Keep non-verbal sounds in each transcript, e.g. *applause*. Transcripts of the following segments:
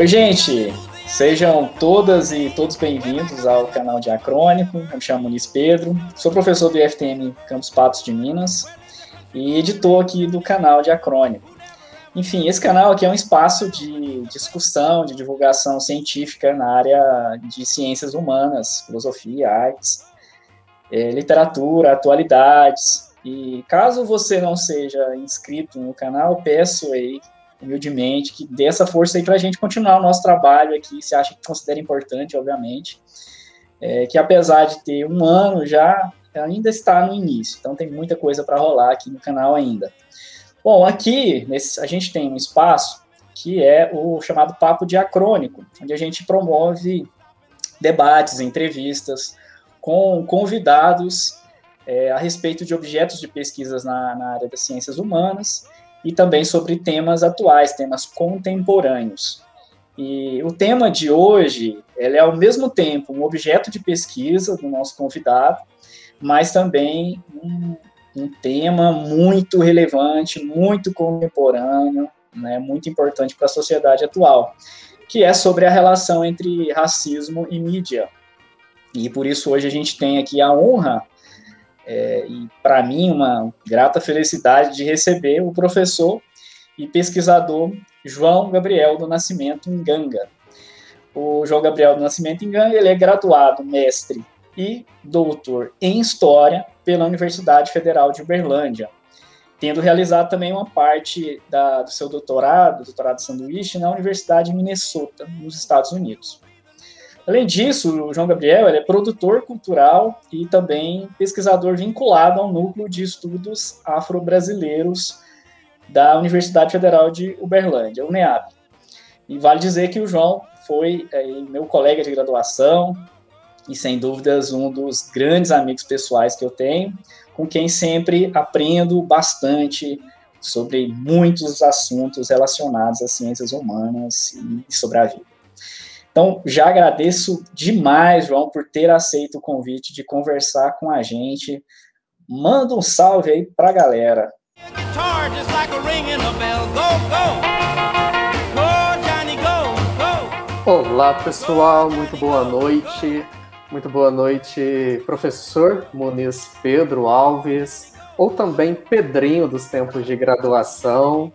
Oi, gente! Sejam todas e todos bem-vindos ao canal Diacrônico. Eu me chamo Muniz Pedro, sou professor do IFTM Campos Patos de Minas e editor aqui do canal Diacrônico. Enfim, esse canal aqui é um espaço de discussão, de divulgação científica na área de ciências humanas, filosofia, artes, é, literatura, atualidades. E caso você não seja inscrito no canal, peço aí humildemente, que dê essa força aí para a gente continuar o nosso trabalho aqui, se acha que considera importante, obviamente, é, que apesar de ter um ano já, ainda está no início, então tem muita coisa para rolar aqui no canal ainda. Bom, aqui nesse, a gente tem um espaço que é o chamado Papo Diacrônico, onde a gente promove debates, entrevistas com convidados é, a respeito de objetos de pesquisas na, na área das ciências humanas e também sobre temas atuais, temas contemporâneos. E o tema de hoje, ele é ao mesmo tempo um objeto de pesquisa do nosso convidado, mas também um, um tema muito relevante, muito contemporâneo, né, muito importante para a sociedade atual, que é sobre a relação entre racismo e mídia. E por isso hoje a gente tem aqui a honra é, e para mim, uma grata felicidade de receber o professor e pesquisador João Gabriel do Nascimento Nganga. O João Gabriel do Nascimento Nganga ele é graduado, mestre e doutor em História pela Universidade Federal de Uberlândia, tendo realizado também uma parte da, do seu doutorado, doutorado sanduíche, na Universidade de Minnesota, nos Estados Unidos. Além disso, o João Gabriel é produtor cultural e também pesquisador vinculado ao Núcleo de Estudos Afro-Brasileiros da Universidade Federal de Uberlândia, UNEAB. E vale dizer que o João foi é, meu colega de graduação e, sem dúvidas, um dos grandes amigos pessoais que eu tenho, com quem sempre aprendo bastante sobre muitos assuntos relacionados às ciências humanas e sobre a vida. Então, já agradeço demais, João, por ter aceito o convite de conversar com a gente. Manda um salve aí para a galera. Olá, pessoal, muito boa noite. Muito boa noite, professor Muniz Pedro Alves, ou também Pedrinho dos tempos de graduação.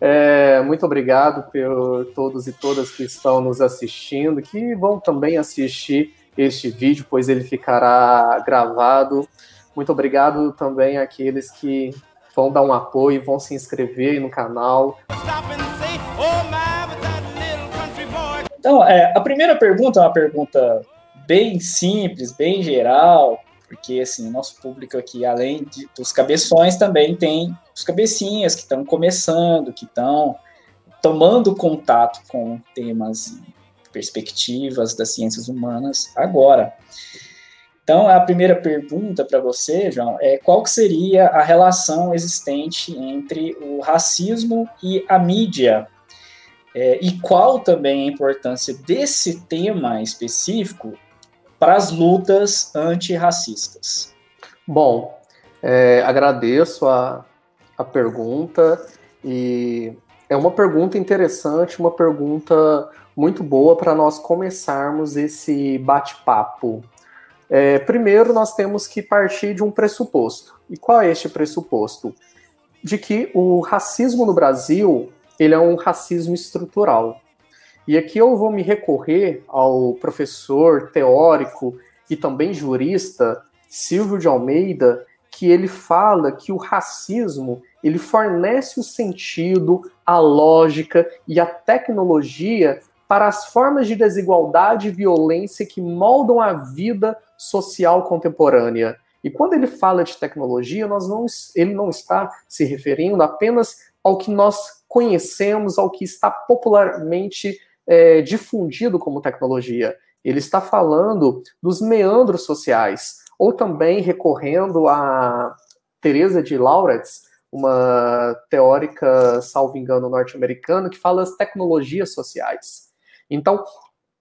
É, muito obrigado por todos e todas que estão nos assistindo, que vão também assistir este vídeo, pois ele ficará gravado. Muito obrigado também àqueles que vão dar um apoio, vão se inscrever no canal. Então, é, a primeira pergunta é uma pergunta bem simples, bem geral, porque assim, o nosso público aqui, além de, dos cabeções, também tem os cabecinhas que estão começando, que estão tomando contato com temas e perspectivas das ciências humanas agora. Então, a primeira pergunta para você, João, é qual seria a relação existente entre o racismo e a mídia? É, e qual também a importância desse tema específico para as lutas antirracistas? Bom, é, agradeço a, a pergunta e é uma pergunta interessante, uma pergunta muito boa para nós começarmos esse bate-papo. É, primeiro, nós temos que partir de um pressuposto. E qual é este pressuposto? De que o racismo no Brasil ele é um racismo estrutural. E aqui eu vou me recorrer ao professor teórico e também jurista Silvio de Almeida, que ele fala que o racismo ele fornece o sentido, a lógica e a tecnologia para as formas de desigualdade e violência que moldam a vida social contemporânea. E quando ele fala de tecnologia, nós não, ele não está se referindo apenas ao que nós conhecemos, ao que está popularmente é, difundido como tecnologia. Ele está falando dos meandros sociais, ou também recorrendo a Teresa de Lauretz, uma teórica, salvo engano, norte-americana, que fala das tecnologias sociais. Então,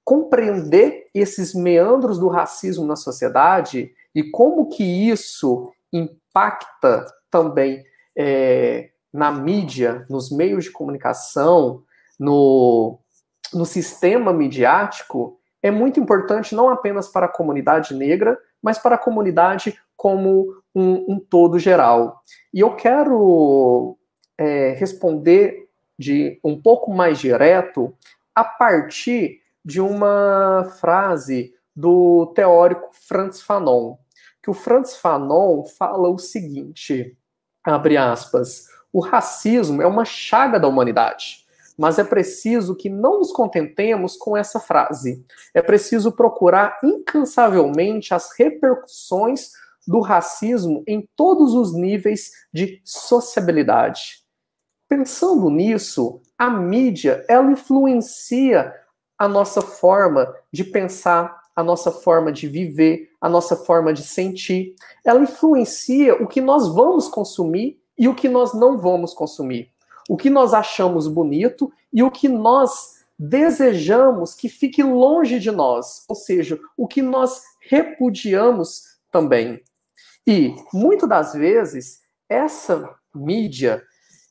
compreender esses meandros do racismo na sociedade e como que isso impacta também é, na mídia, nos meios de comunicação, no, no sistema midiático é muito importante não apenas para a comunidade negra, mas para a comunidade como um, um todo geral. E eu quero é, responder de um pouco mais direto a partir de uma frase do teórico Franz Fanon, que o Franz Fanon fala o seguinte, abre aspas, o racismo é uma chaga da humanidade mas é preciso que não nos contentemos com essa frase. É preciso procurar incansavelmente as repercussões do racismo em todos os níveis de sociabilidade. Pensando nisso, a mídia ela influencia a nossa forma de pensar, a nossa forma de viver, a nossa forma de sentir. Ela influencia o que nós vamos consumir e o que nós não vamos consumir o que nós achamos bonito e o que nós desejamos que fique longe de nós, ou seja, o que nós repudiamos também. E muitas das vezes essa mídia,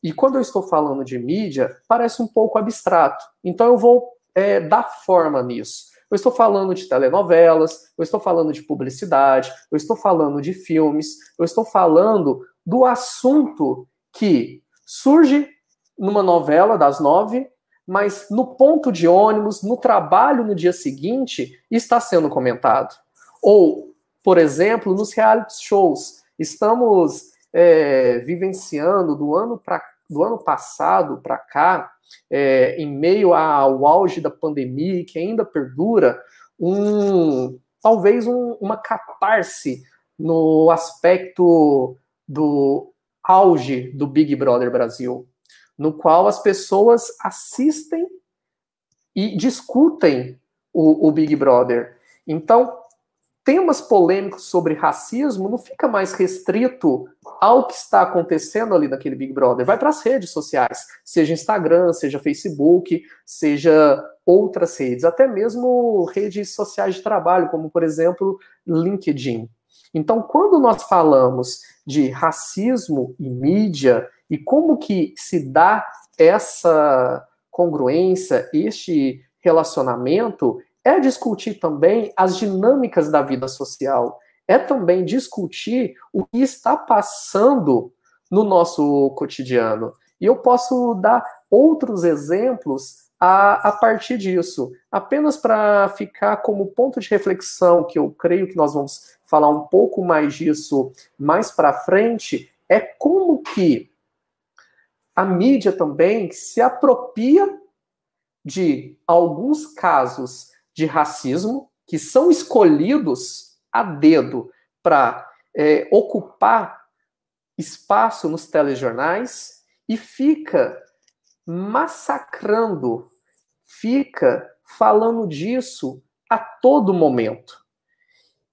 e quando eu estou falando de mídia, parece um pouco abstrato. Então eu vou é, dar forma nisso. Eu estou falando de telenovelas, eu estou falando de publicidade, eu estou falando de filmes, eu estou falando do assunto que surge numa novela das nove, mas no ponto de ônibus, no trabalho no dia seguinte, está sendo comentado. Ou, por exemplo, nos reality shows. Estamos é, vivenciando do ano, pra, do ano passado para cá, é, em meio ao auge da pandemia, que ainda perdura, um, talvez um, uma catarse no aspecto do auge do Big Brother Brasil no qual as pessoas assistem e discutem o, o Big Brother. Então, temas polêmicos sobre racismo não fica mais restrito ao que está acontecendo ali naquele Big Brother. Vai para as redes sociais, seja Instagram, seja Facebook, seja outras redes, até mesmo redes sociais de trabalho, como por exemplo LinkedIn. Então, quando nós falamos de racismo e mídia, e como que se dá essa congruência, este relacionamento, é discutir também as dinâmicas da vida social, é também discutir o que está passando no nosso cotidiano. E eu posso dar outros exemplos a, a partir disso, apenas para ficar como ponto de reflexão, que eu creio que nós vamos falar um pouco mais disso mais para frente, é como que a mídia também se apropria de alguns casos de racismo que são escolhidos a dedo para é, ocupar espaço nos telejornais e fica massacrando, fica falando disso a todo momento,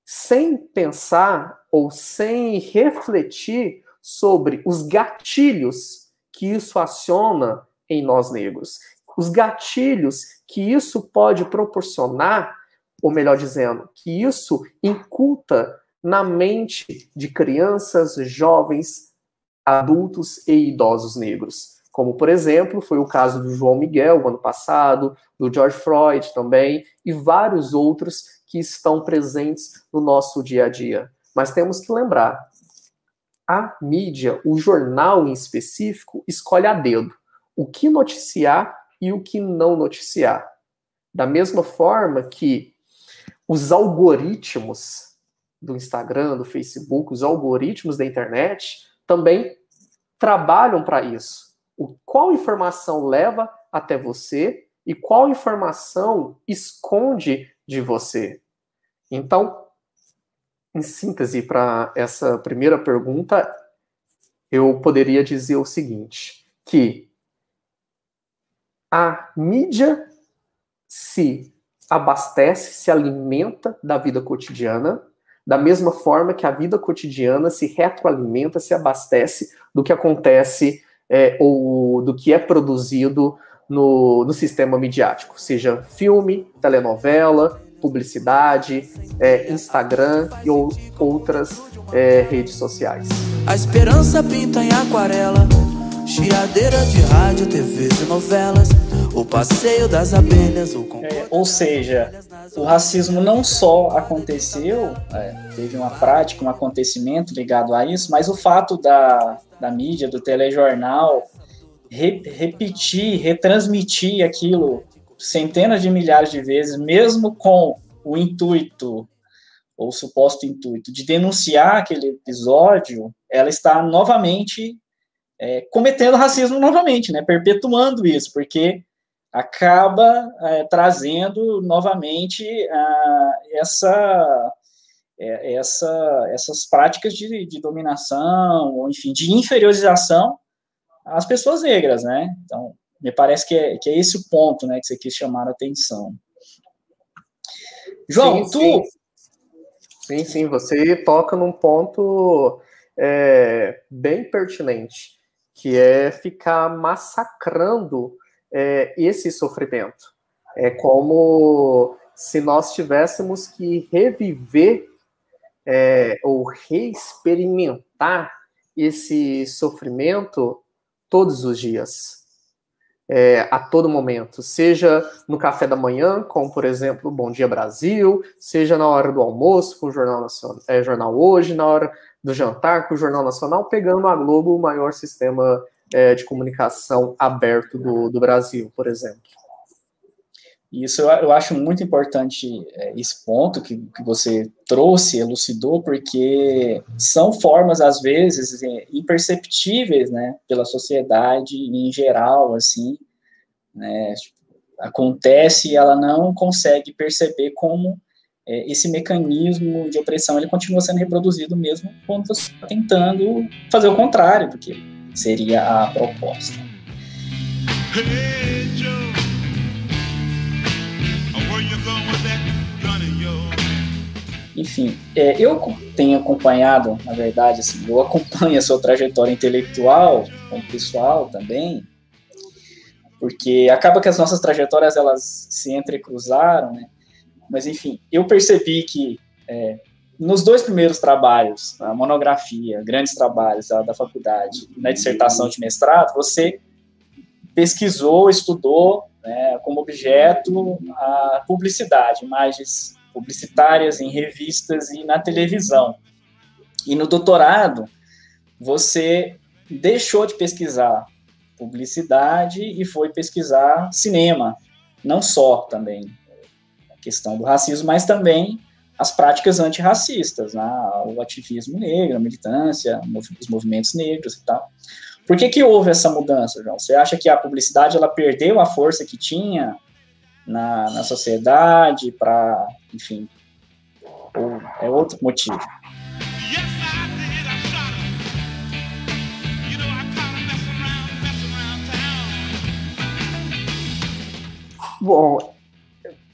sem pensar ou sem refletir sobre os gatilhos que isso aciona em nós negros, os gatilhos que isso pode proporcionar, ou melhor dizendo, que isso inculta na mente de crianças, jovens, adultos e idosos negros. Como, por exemplo, foi o caso do João Miguel, ano passado, do George Floyd também, e vários outros que estão presentes no nosso dia a dia. Mas temos que lembrar a mídia, o jornal em específico, escolhe a dedo o que noticiar e o que não noticiar. Da mesma forma que os algoritmos do Instagram, do Facebook, os algoritmos da internet também trabalham para isso. O, qual informação leva até você e qual informação esconde de você. Então, em síntese, para essa primeira pergunta, eu poderia dizer o seguinte: que a mídia se abastece, se alimenta da vida cotidiana, da mesma forma que a vida cotidiana se retroalimenta, se abastece do que acontece é, ou do que é produzido no, no sistema midiático, seja filme, telenovela, publicidade, é, Instagram e ou, outras é, redes sociais. A esperança pinta em aquarela, chiadeira de rádio, TVs e novelas. O o passeio das abelhas, o é, Ou seja, o racismo não só aconteceu, é, teve uma prática, um acontecimento ligado a isso, mas o fato da, da mídia, do telejornal, re, repetir, retransmitir aquilo centenas de milhares de vezes, mesmo com o intuito ou suposto intuito de denunciar aquele episódio, ela está novamente é, cometendo racismo novamente, né, perpetuando isso, porque acaba é, trazendo novamente ah, essa, é, essa, essas práticas de, de dominação, ou enfim, de inferiorização às pessoas negras, né? Então, me parece que é, que é esse o ponto, né, que você quis chamar a atenção. João, sim, tu... Sim. sim, sim, você toca num ponto é, bem pertinente, que é ficar massacrando é, esse sofrimento. É como se nós tivéssemos que reviver é, ou reexperimentar esse sofrimento todos os dias. É, a todo momento, seja no café da manhã, como por exemplo Bom Dia Brasil, seja na hora do almoço com o Jornal, Nacional, é, Jornal Hoje, na hora do jantar com o Jornal Nacional, pegando a Globo, o maior sistema é, de comunicação aberto do, do Brasil, por exemplo. Isso eu, eu acho muito importante é, esse ponto que, que você trouxe, elucidou, porque são formas, às vezes, é, imperceptíveis, né, pela sociedade em geral, assim, né, acontece e ela não consegue perceber como é, esse mecanismo de opressão ele continua sendo reproduzido mesmo quando você está tentando fazer o contrário, porque seria a proposta. Enfim, é, eu tenho acompanhado, na verdade, assim, eu acompanho a sua trajetória intelectual, como pessoal também, porque acaba que as nossas trajetórias elas se entrecruzaram, né? Mas enfim, eu percebi que é, nos dois primeiros trabalhos, a monografia, grandes trabalhos da, da faculdade, na dissertação de mestrado, você pesquisou, estudou né, como objeto a publicidade, imagens publicitárias em revistas e na televisão. E no doutorado, você deixou de pesquisar publicidade e foi pesquisar cinema, não só também a questão do racismo, mas também as práticas antirracistas, né? o ativismo negro, a militância, os movimentos negros e tal. Por que, que houve essa mudança, João? Você acha que a publicidade ela perdeu a força que tinha na, na sociedade para, enfim, ou é outro motivo? Bom,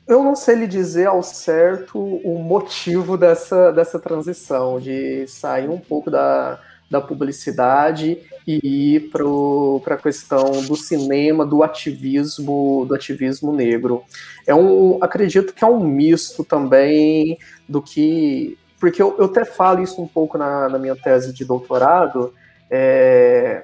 eu não sei lhe dizer ao certo o motivo dessa, dessa transição, de sair um pouco da, da publicidade e ir para a questão do cinema, do ativismo, do ativismo negro. É um, acredito que é um misto também do que, porque eu, eu até falo isso um pouco na, na minha tese de doutorado, é,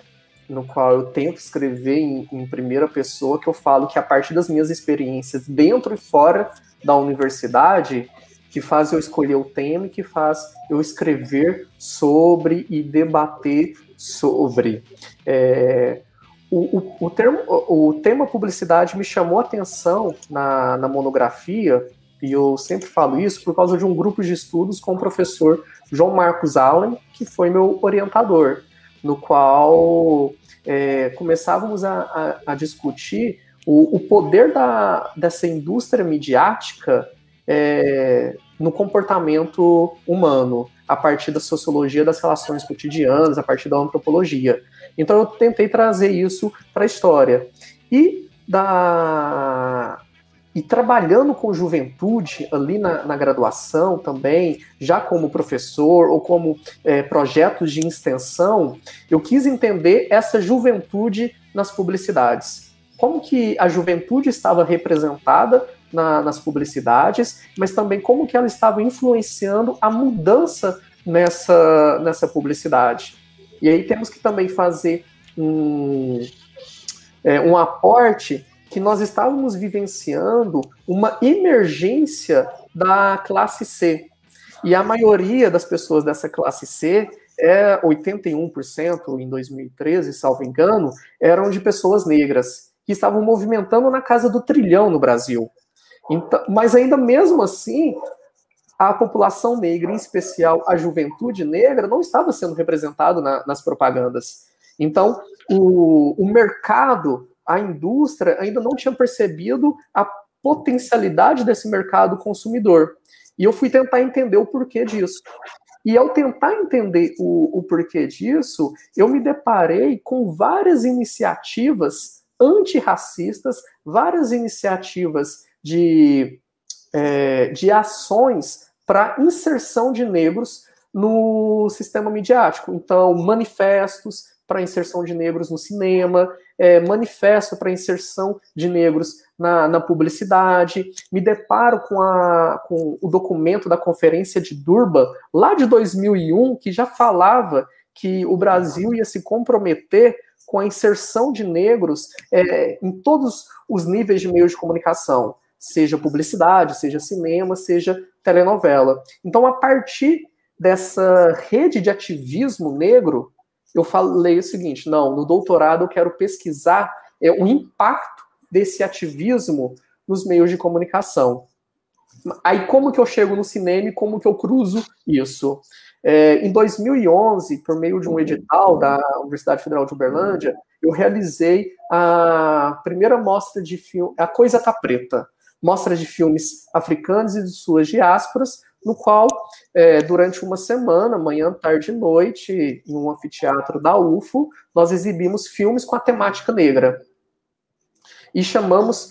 no qual eu tento escrever em, em, primeira pessoa, que eu falo que a partir das minhas experiências dentro e fora da universidade, que faz eu escolher o tema e que faz eu escrever sobre e debater sobre. É, o, o, o, termo, o, tema publicidade me chamou atenção na, na monografia, e eu sempre falo isso por causa de um grupo de estudos com o professor João Marcos Allen, que foi meu orientador no qual é, começávamos a, a, a discutir o, o, poder da, dessa indústria midiática é, no comportamento humano, a partir da sociologia das relações cotidianas, a partir da antropologia. Então eu tentei trazer isso para a história. E da, e trabalhando com juventude ali na, na graduação também, já como professor ou como é, projetos de extensão, eu quis entender essa juventude nas publicidades. Como que a juventude estava representada na, nas publicidades, mas também como que ela estava influenciando a mudança nessa, nessa publicidade. E aí temos que também fazer um, é, um aporte que nós estávamos vivenciando uma emergência da classe C. E a maioria das pessoas dessa classe C, é 81% em 2013, salvo engano, eram de pessoas negras, que estavam movimentando na casa do trilhão no Brasil. Então, mas ainda mesmo assim, a população negra, em especial a juventude negra, não estava sendo representado na, nas propagandas. Então, o, o mercado, a indústria, ainda não tinha percebido a potencialidade desse mercado consumidor. E eu fui tentar entender o porquê disso. E ao tentar entender o, o porquê disso, eu me deparei com várias iniciativas antirracistas, várias iniciativas de, é, de ações para inserção de negros no sistema midiático. Então, manifestos, para inserção de negros no cinema, é, manifesto para inserção de negros na, na, publicidade. Me deparo com, a, com o documento da Conferência de Durban, lá de 2001, que já falava que o Brasil ia se comprometer com a inserção de negros é, em todos os níveis de meios de comunicação, seja publicidade, seja cinema, seja telenovela. Então, a partir dessa rede de ativismo negro, eu falei o seguinte: não, no doutorado eu quero pesquisar é, o impacto desse ativismo nos meios de comunicação. Aí, como que eu chego no cinema e como que eu cruzo isso? É, em 2011, por meio de um edital da Universidade Federal de Uberlândia, eu realizei a primeira mostra de filme, A Coisa Tá Preta, mostra de filmes africanos e de suas diásporas, no qual, é, durante uma semana, manhã, tarde e noite, em um anfiteatro da UFO, nós exibimos filmes com a temática negra. E chamamos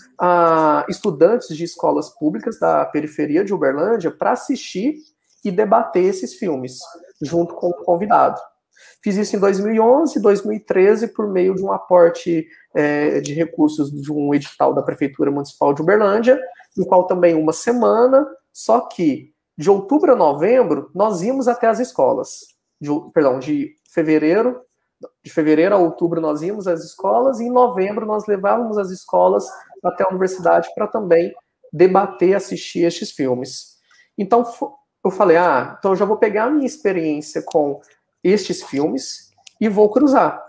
estudantes de escolas públicas da periferia de Uberlândia para assistir e debater esses filmes, junto com o convidado. Fiz isso em 2011, 2013, por meio de um aporte é, de recursos de um edital da Prefeitura Municipal de Uberlândia, no qual também uma semana, só que de outubro a novembro, nós íamos até as escolas. De, perdão, de fevereiro, de fevereiro a outubro nós íamos às escolas e em novembro nós levávamos as escolas até a universidade para também debater, assistir estes filmes. Então eu falei, ah, então eu já vou pegar a minha experiência com estes filmes e vou cruzar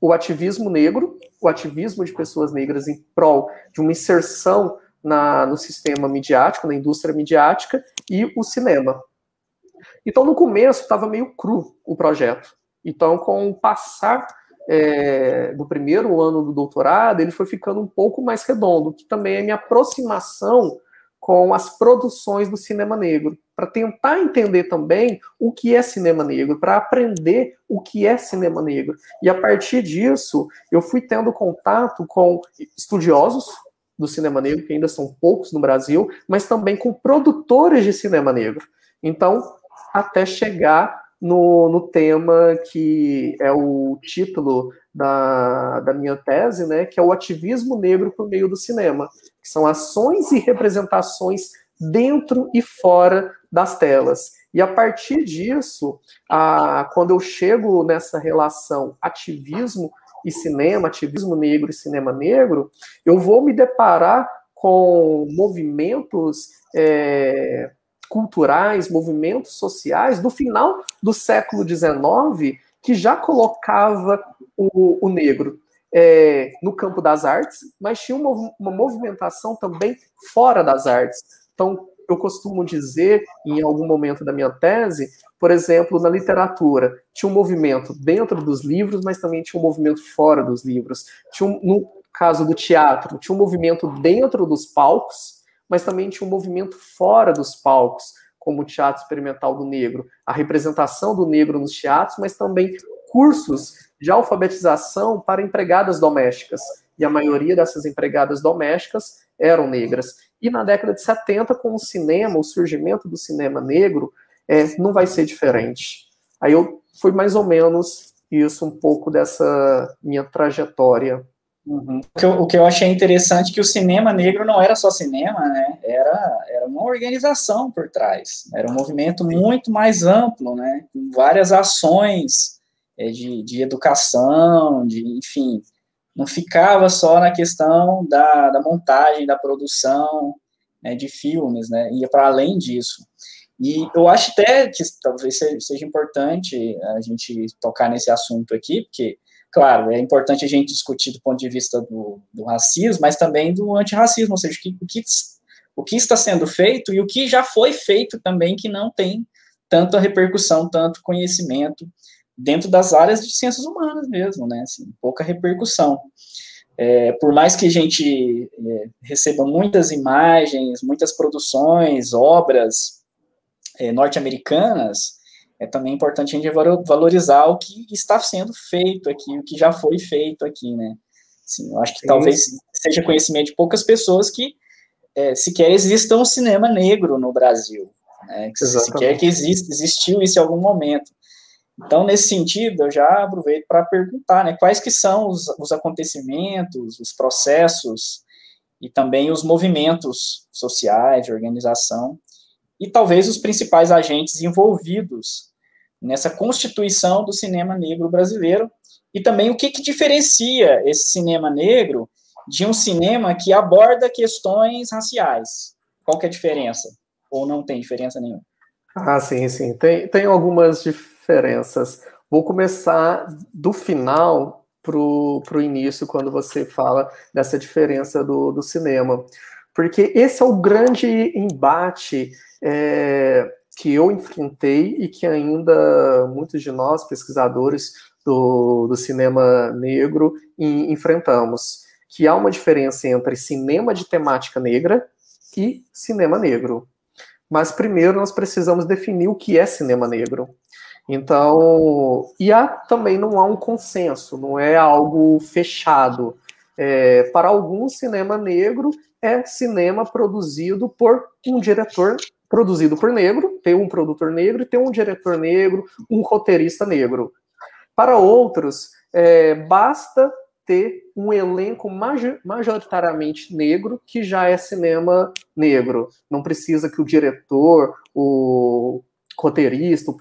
o ativismo negro, o ativismo de pessoas negras em prol de uma inserção na, no sistema midiático, na indústria midiática, e o cinema. Então, no começo, estava meio cru o projeto. Então, com o passar é, do primeiro ano do doutorado, ele foi ficando um pouco mais redondo, que também é minha aproximação com as produções do cinema negro, para tentar entender também o que é cinema negro, para aprender o que é cinema negro. E a partir disso, eu fui tendo contato com estudiosos do cinema negro, que ainda são poucos no Brasil, mas também com produtores de cinema negro. Então, até chegar no, no tema que é o título da, da minha tese, né, que é o ativismo negro por meio do cinema, que são ações e representações dentro e fora das telas. E a partir disso, a, quando eu chego nessa relação ativismo e cinema, ativismo negro e cinema negro, eu vou me deparar com movimentos é, culturais, movimentos sociais do final do século XIX que já colocava o, o negro é, no campo das artes, mas tinha uma, uma movimentação também fora das artes. Então, eu costumo dizer, em algum momento da minha tese, por exemplo, na literatura, tinha um movimento dentro dos livros, mas também tinha um movimento fora dos livros. Tinha um, no caso do teatro, tinha um movimento dentro dos palcos, mas também tinha um movimento fora dos palcos, como o Teatro Experimental do Negro, a representação do negro nos teatros, mas também cursos de alfabetização para empregadas domésticas. E a maioria dessas empregadas domésticas eram negras. E na década de 70, com o cinema, o surgimento do cinema negro, é, não vai ser diferente. Aí eu foi mais ou menos isso, um pouco dessa minha trajetória. Uhum. O, que eu, o, que eu, achei interessante é que o cinema negro não era só cinema, né? Era, era uma organização por trás. Era um movimento muito mais amplo, né? Com várias ações é, de, de educação, de, enfim, não ficava só na questão da, da montagem, da produção né, de filmes, né, ia para além disso. E eu acho até que talvez seja importante a gente tocar nesse assunto aqui, porque, claro, é importante a gente discutir do ponto de vista do, do racismo, mas também do antirracismo, ou seja, o que, o, que, o que está sendo feito e o que já foi feito também que não tem tanta repercussão, tanto conhecimento dentro das áreas de ciências humanas mesmo, né? Assim, pouca repercussão. É, por mais que a gente é, receba muitas imagens, muitas produções, obras é, norte-americanas, é também importante a gente valorizar o que está sendo feito aqui, o que já foi feito aqui, né? Assim, eu acho que Sim. talvez seja conhecimento de poucas pessoas que é, sequer exista um cinema negro no Brasil, né? Que sequer que existe, existiu isso em algum momento. Então, nesse sentido, eu já aproveito para perguntar, né, quais que são os, os acontecimentos, os processos e também os movimentos sociais de organização e talvez os principais agentes envolvidos nessa constituição do cinema negro brasileiro e também o que, que diferencia esse cinema negro de um cinema que aborda questões raciais. Qual que é a diferença? Ou não tem diferença nenhuma? Ah, sim, sim. Tem, tem algumas diferenças. Vou começar do final para o início, quando você fala dessa diferença do, do cinema. Porque esse é o grande embate é, que eu enfrentei e que ainda muitos de nós, pesquisadores do, do cinema negro, em, enfrentamos. Que há uma diferença entre cinema de temática negra e cinema negro. Mas primeiro nós precisamos definir o que é cinema negro. Então, e há, também não há um consenso, não é algo fechado. É, para alguns, cinema negro é cinema produzido por um diretor produzido por negro, tem um produtor negro e tem um diretor negro, um roteirista negro. Para outros, é, basta ter um elenco majoritariamente negro que já é cinema negro. Não precisa que o diretor, o roteirista, o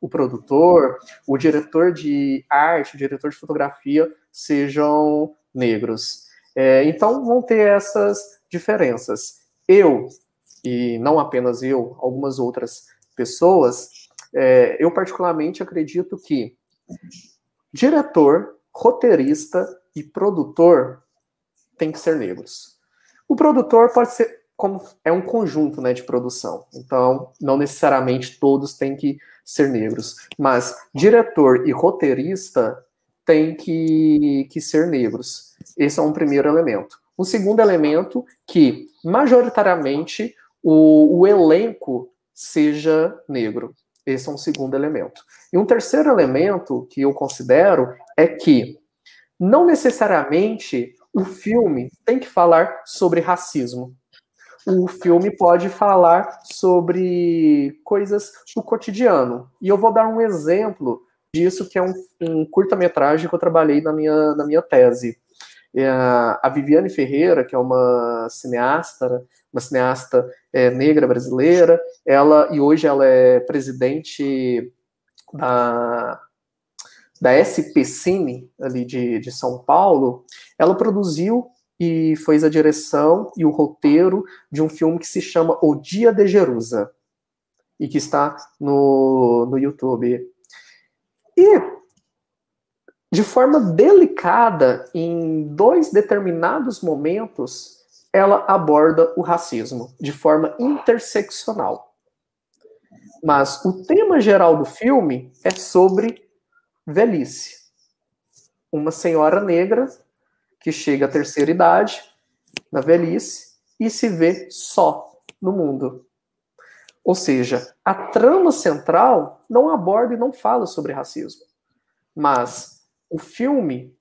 o produtor, o diretor de arte, o diretor de fotografia sejam negros. É, então vão ter essas diferenças. Eu, e não apenas eu, algumas outras pessoas, é, eu particularmente acredito que diretor, roteirista e produtor tem que ser negros. O produtor pode ser como é um conjunto né, de produção, então não necessariamente todos têm que ser negros. Mas diretor e roteirista têm que, que ser negros. Esse é um primeiro elemento. Um segundo elemento que, majoritariamente, o, o elenco seja negro. Esse é um segundo elemento. E um terceiro elemento que eu considero é que não necessariamente o filme tem que falar sobre racismo o filme pode falar sobre coisas do cotidiano. E eu vou dar um exemplo disso, que é um, um curta-metragem que eu trabalhei na minha, na minha tese. É a Viviane Ferreira, que é uma cineasta, uma cineasta é, negra brasileira, ela e hoje ela é presidente da, da SP Cine, ali de, de São Paulo, ela produziu e fez a direção e o roteiro de um filme que se chama O Dia de Jerusa e que está no, no YouTube. E de forma delicada, em dois determinados momentos, ela aborda o racismo de forma interseccional. Mas o tema geral do filme é sobre velhice. Uma senhora negra que chega à terceira idade, na velhice, e se vê só no mundo. Ou seja, a trama central não aborda e não fala sobre racismo. Mas o filme,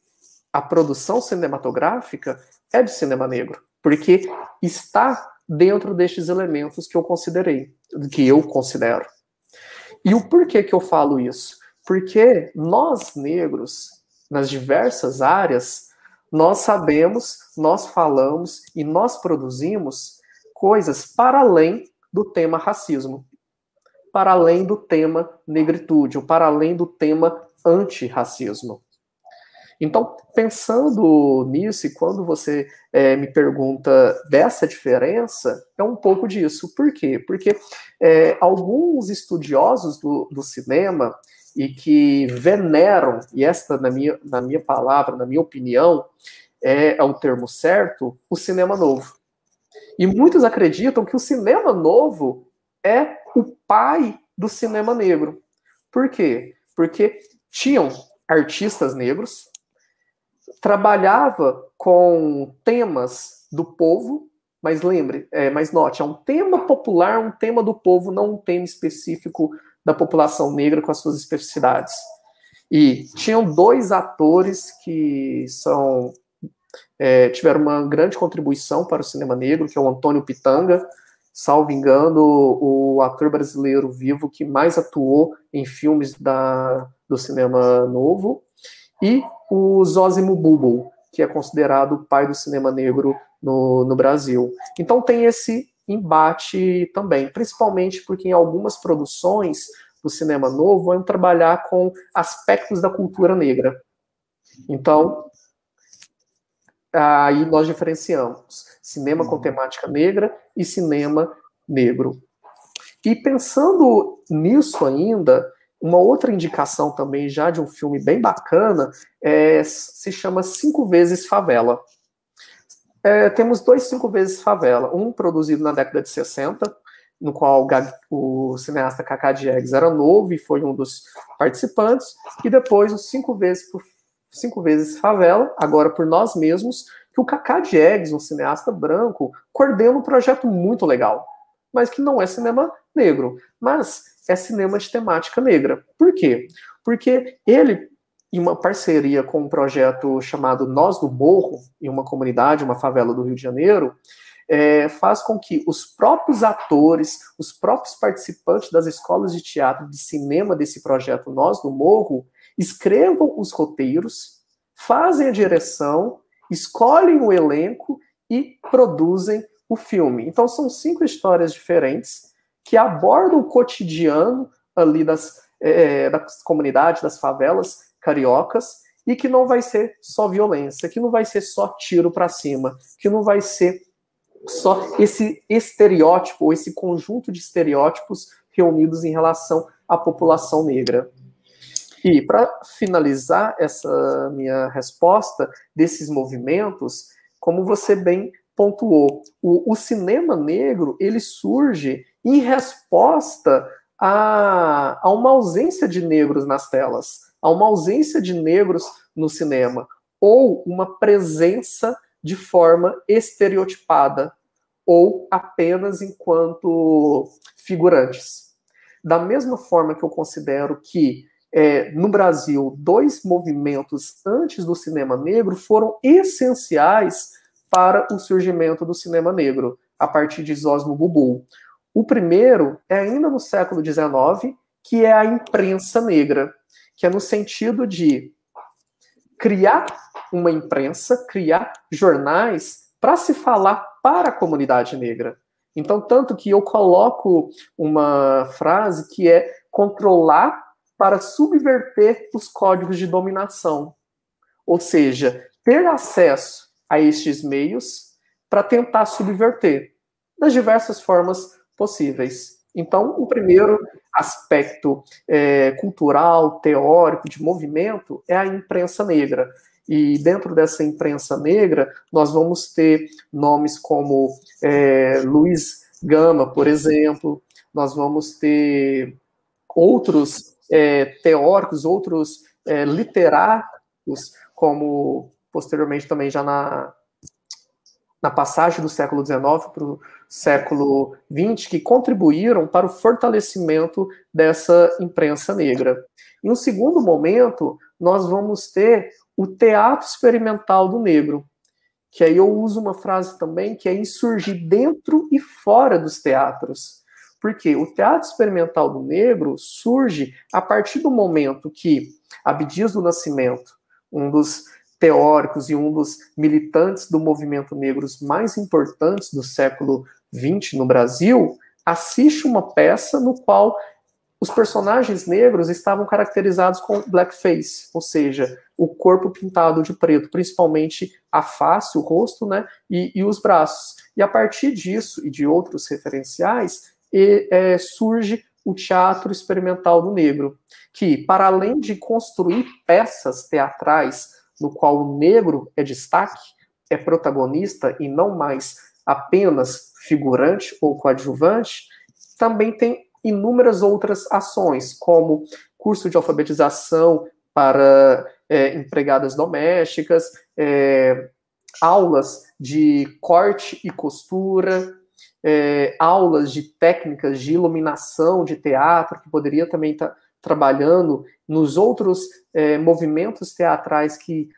a produção cinematográfica é de cinema negro, porque está dentro destes elementos que eu considerei, que eu considero. E o porquê que eu falo isso? Porque nós negros, nas diversas áreas, nós sabemos, nós falamos e nós produzimos coisas para além do tema racismo, para além do tema negritude, ou para além do tema antirracismo. Então, pensando nisso, e quando você é, me pergunta dessa diferença, é um pouco disso. Por quê? Porque é, alguns estudiosos do, do cinema e que veneram, e esta, na minha, na minha palavra, na minha opinião, é, é o termo certo, o cinema novo. E muitos acreditam que o cinema novo é o pai do cinema negro. Por quê? Porque tinham artistas negros, trabalhava com temas do povo, mas lembre, é, mas note, é um tema popular, um tema do povo, não um tema específico da população negra com as suas especificidades. E tinham dois atores que são é, tiveram uma grande contribuição para o cinema negro, que é o Antônio Pitanga, salvo engano, o ator brasileiro vivo que mais atuou em filmes da, do cinema novo, e o Zózimo Bubble, que é considerado o pai do cinema negro no, no Brasil. Então tem esse embate também, principalmente porque em algumas produções do cinema novo vão trabalhar com aspectos da cultura negra. Então, aí nós diferenciamos cinema com temática negra e cinema negro. E pensando nisso ainda, uma outra indicação também já de um filme bem bacana é, se chama Cinco Vezes Favela. É, temos dois Cinco Vezes Favela, um produzido na década de 60, no qual o cineasta Kaká Diegues era novo e foi um dos participantes, e depois o Cinco Vezes, por, cinco vezes Favela, agora por nós mesmos, que o Kaká Diegues, um cineasta branco, coordena um projeto muito legal, mas que não é cinema negro, mas é cinema de temática negra. Por quê? Porque ele, em uma parceria com um projeto chamado Nós do Morro, em uma comunidade, uma favela do Rio de Janeiro, é, faz com que os próprios atores, os próprios participantes das escolas de teatro, de cinema desse projeto Nós do Morro, escrevam os roteiros, fazem a direção escolhem o elenco e produzem o filme. Então são cinco histórias diferentes que abordam o cotidiano ali das, é, das comunidades, das favelas cariocas, e que não vai ser só violência, que não vai ser só tiro para cima, que não vai ser só esse estereótipo, ou esse conjunto de estereótipos reunidos em relação à população negra. E para finalizar essa minha resposta desses movimentos, como você bem pontuou, o, o cinema negro ele surge em resposta a, a uma ausência de negros nas telas, a uma ausência de negros no cinema, ou uma presença de forma estereotipada, ou apenas enquanto figurantes. Da mesma forma que eu considero que é, no Brasil, dois movimentos antes do cinema negro foram essenciais para o surgimento do cinema negro, a partir de Zosmo Bubu. O primeiro é ainda no século XIX, que é a imprensa negra, que é no sentido de criar uma imprensa, criar jornais para se falar para a comunidade negra. Então, tanto que eu coloco uma frase que é controlar para subverter os códigos de dominação. Ou seja, ter acesso a estes meios para tentar subverter das diversas formas possíveis. Então, o primeiro aspecto é, cultural, teórico, de movimento é a imprensa negra. E dentro dessa imprensa negra, nós vamos ter nomes como é, Luiz Gama, por exemplo, nós vamos ter outros é, teóricos, outros é, literatos, como posteriormente também já na, na passagem do século XIX para o século XX, que contribuíram para o fortalecimento dessa imprensa negra. Em um segundo momento, nós vamos ter o teatro experimental do negro, que aí eu uso uma frase também que é insurgir dentro e fora dos teatros. Porque o teatro experimental do negro surge a partir do momento que Abdias do Nascimento, um dos teóricos e um dos militantes do movimento negro mais importantes do século XX no Brasil, assiste uma peça no qual os personagens negros estavam caracterizados com blackface, ou seja, o corpo pintado de preto, principalmente a face, o rosto, né, e, e os braços. E a partir disso e de outros referenciais, e, é, surge o teatro experimental do negro, que, para além de construir peças teatrais no qual o negro é destaque, é protagonista e não mais apenas figurante ou coadjuvante, também tem inúmeras outras ações, como curso de alfabetização para é, empregadas domésticas, é, aulas de corte e costura, é, aulas de técnicas de iluminação de teatro, que poderia também estar tá trabalhando nos outros é, movimentos teatrais que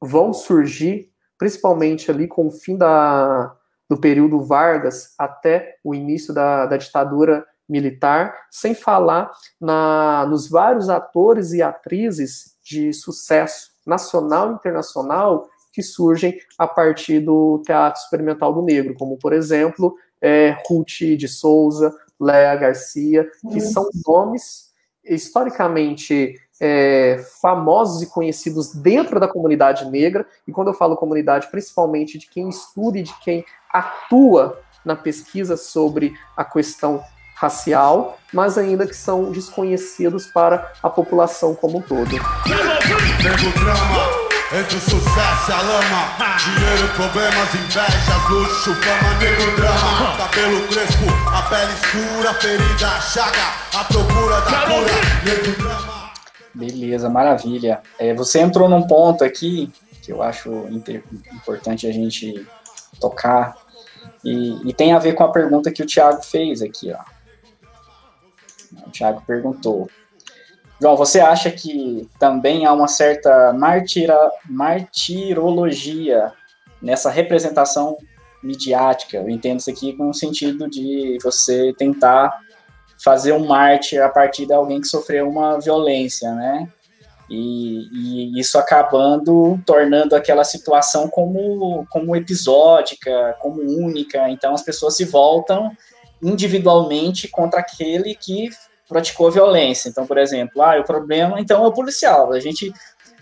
vão surgir, principalmente ali com o fim da, do período Vargas até o início da, da ditadura militar, sem falar na, nos vários atores e atrizes de sucesso nacional e internacional que surgem a partir do teatro experimental do negro, como, por exemplo, é, Ruth de Souza, Léa Garcia, que uhum. são nomes historicamente é, famosos e conhecidos dentro da comunidade negra, e quando eu falo comunidade, principalmente de quem estuda e de quem atua na pesquisa sobre a questão racial, mas ainda que são desconhecidos para a população como um todo. Entre o sucesso e a lama Dinheiro, problemas, invejas, luxo, fama, negro, drama. Cabelo crespo, a pele escura, ferida, chaga A procura da cura, negro, drama. Beleza, maravilha. É, você entrou num ponto aqui que eu acho importante a gente tocar. E, e, tem a ver com a pergunta que o Thiago fez aqui, ó. O Thiago perguntou: João, você acha que também há uma certa martira, martirologia nessa representação midiática? Eu entendo isso aqui com o sentido de você tentar fazer um mártir a partir de alguém que sofreu uma violência, né? E, e, isso acabando tornando aquela situação como, como episódica, como única. Então as pessoas se voltam individualmente contra aquele que praticou violência. Então, por exemplo, ah, o problema então é o policial. A gente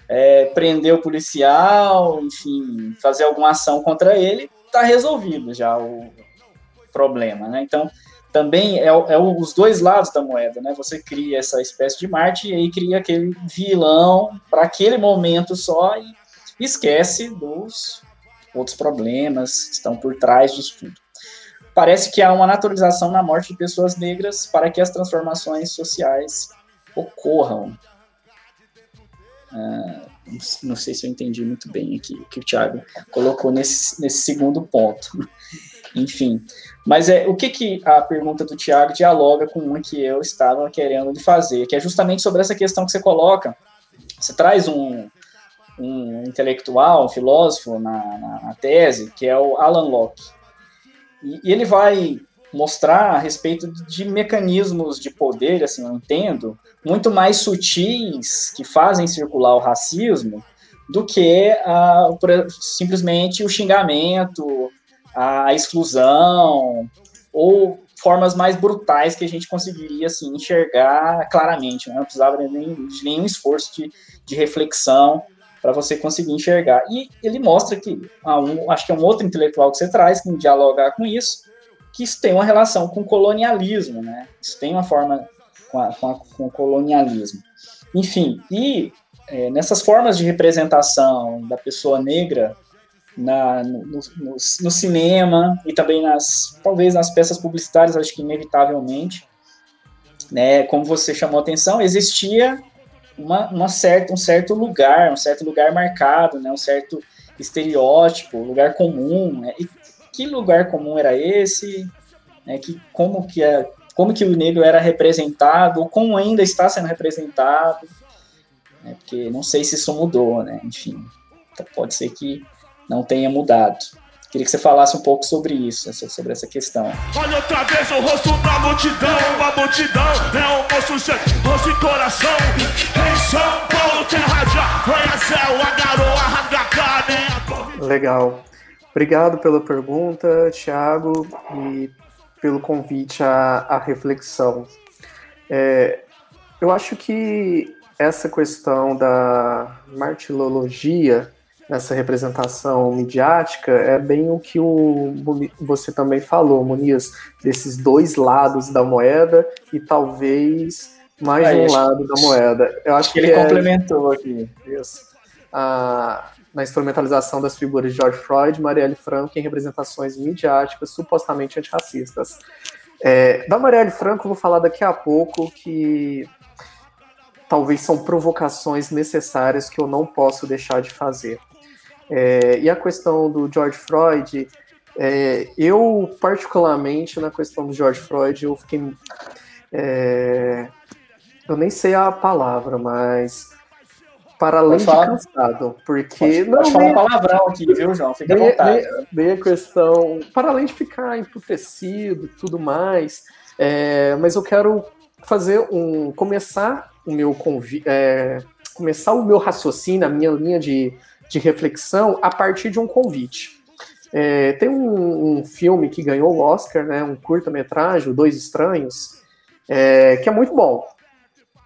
é, prender o policial, enfim, fazer alguma ação contra ele, está resolvido já o problema, né? Então, também é, é, os dois lados da moeda, né? Você cria essa espécie de Marte e aí cria aquele vilão para aquele momento só e esquece dos outros problemas que estão por trás disso tudo. Parece que há uma naturalização na morte de pessoas negras para que as transformações sociais ocorram. Ah, não sei se eu entendi muito bem aqui o que o Thiago colocou nesse, nesse segundo ponto. *laughs* Enfim, mas é o que, que a pergunta do Tiago dialoga com uma que eu estava querendo fazer, que é justamente sobre essa questão que você coloca. Você traz um, um intelectual, um filósofo na, na, na tese, que é o Alan Locke. E, e, ele vai mostrar a respeito de mecanismos de poder, assim, eu entendo, muito mais sutis que fazem circular o racismo do que a, simplesmente o xingamento, a exclusão ou formas mais brutais que a gente conseguiria assim, enxergar claramente, né? não precisava nem, de nenhum esforço de, de reflexão para você conseguir enxergar. E ele mostra que, um, acho que é um outro intelectual que você traz, que dialogar com isso, que isso tem uma relação com o colonialismo, né? Isso tem uma forma com, a, com, a, com o colonialismo. Enfim, e é, nessas formas de representação da pessoa negra na, no, no, no, cinema e também nas, talvez nas peças publicitárias, acho que inevitavelmente, né, como você chamou a atenção, existia uma, uma certa, um certo lugar, um certo lugar marcado, né, um certo estereótipo, lugar comum, né, e que lugar comum era esse, né, que, como, que é, como que o negro era representado, ou como ainda está sendo representado, né, porque não sei se isso mudou, né, enfim, pode ser que não tenha mudado. Queria que você falasse um pouco sobre isso, sobre essa questão. Olha outra vez o rosto da multidão, uma multidão, é um moço sem rosto e coração. Em São Paulo tem rádio, céu, a garoa, a carne. Legal. Obrigado pela pergunta, Thiago, e pelo convite à, à reflexão. É, eu acho que essa questão da martirologia nessa representação midiática é bem o que o, você também falou, Muniz, desses dois lados da moeda e talvez mais é, um lado da moeda. Eu acho que, que ele é, complementou aqui. Isso. A, na instrumentalização das figuras de George Floyd, Marielle Franco em representações midiáticas supostamente antirracistas. É, da Marielle Franco eu vou falar daqui a pouco que talvez são provocações necessárias que eu não posso deixar de fazer. É, e a questão do George Floyd, é, eu particularmente na questão do George Floyd, eu fiquei. É, eu nem sei a palavra, mas para além de cansado, porque pode, não pode falar palavrão aqui, viu, João? Fica bem, à vontade. Bem, a questão, para além de ficar emputecido, tudo mais, é, mas eu quero fazer um começar o meu convite, é, começar o meu raciocínio, a minha linha de de reflexão a partir de um convite. É, tem um, um, filme que ganhou o Oscar, né, um curta-metragem, Dois Estranhos, é, que é muito bom.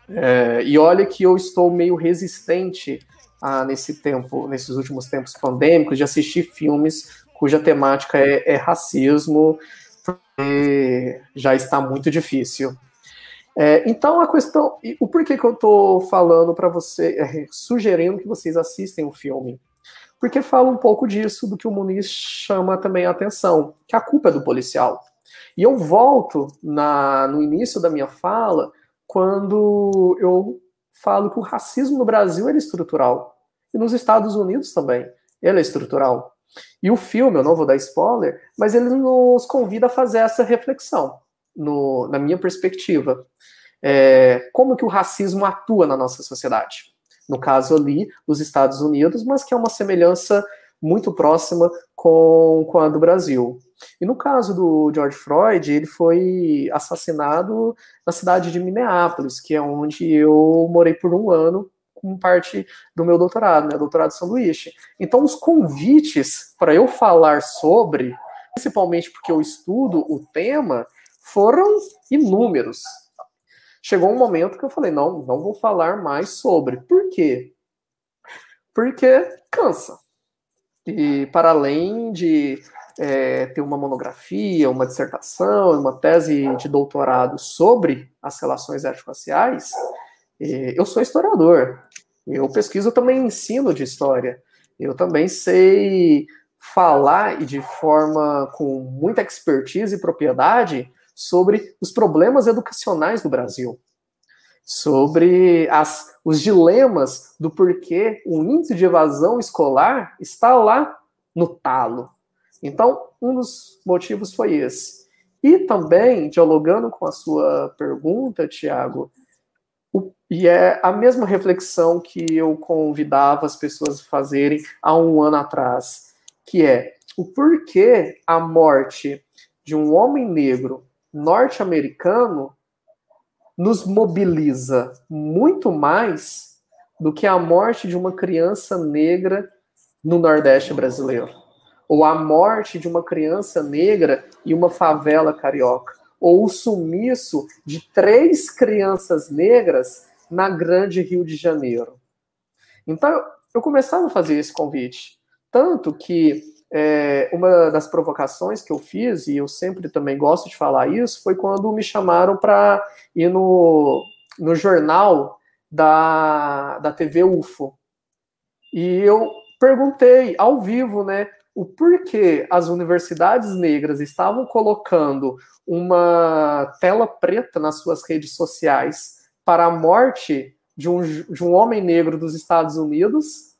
É, e olha que eu estou meio resistente a, nesse tempo, nesses últimos tempos pandêmicos, de assistir filmes cuja temática é, é racismo, já está muito difícil. É, então a questão, o porquê que eu estou falando para você, é, sugerindo que vocês assistem o filme? Porque fala um pouco disso do que o Muniz chama também a atenção, que a culpa é do policial. E eu volto na, no início da minha fala quando eu falo que o racismo no Brasil é estrutural e nos Estados Unidos também ele é estrutural. E o filme, eu não vou dar spoiler, mas ele nos convida a fazer essa reflexão no, na minha perspectiva, é, como que o racismo atua na nossa sociedade. No caso ali, dos Estados Unidos, mas que é uma semelhança muito próxima com, com a do Brasil. E no caso do George Floyd, ele foi assassinado na cidade de Minneapolis, que é onde eu morei por um ano como parte do meu doutorado, né, doutorado de Luís. Então, os convites para eu falar sobre, principalmente porque eu estudo o tema, foram inúmeros. Chegou um momento que eu falei, não, não vou falar mais sobre. Por quê? Porque cansa. E para além de é, ter uma monografia, uma dissertação, uma tese de doutorado sobre as relações étnico-raciais, é, eu sou historiador. Eu pesquiso também ensino de história. Eu também sei falar e de forma com muita expertise e propriedade sobre os problemas educacionais do Brasil, sobre as, os dilemas do porquê o índice de evasão escolar está lá no talo. Então, um dos motivos foi esse. E também, dialogando com a sua pergunta, Tiago, e é a mesma reflexão que eu convidava as pessoas a fazerem há um ano atrás, que é o porquê a morte de um homem negro norte-americano nos mobiliza muito mais do que a morte de uma criança negra no Nordeste brasileiro, ou a morte de uma criança negra em uma favela carioca, ou o sumiço de três crianças negras na grande Rio de Janeiro. Então, eu começava a fazer esse convite, tanto que é, uma das provocações que eu fiz, e eu sempre também gosto de falar isso, foi quando me chamaram para ir no, no jornal da, da TV UFO. E eu perguntei ao vivo, né, o porquê as universidades negras estavam colocando uma tela preta nas suas redes sociais para a morte de um, de um homem negro dos Estados Unidos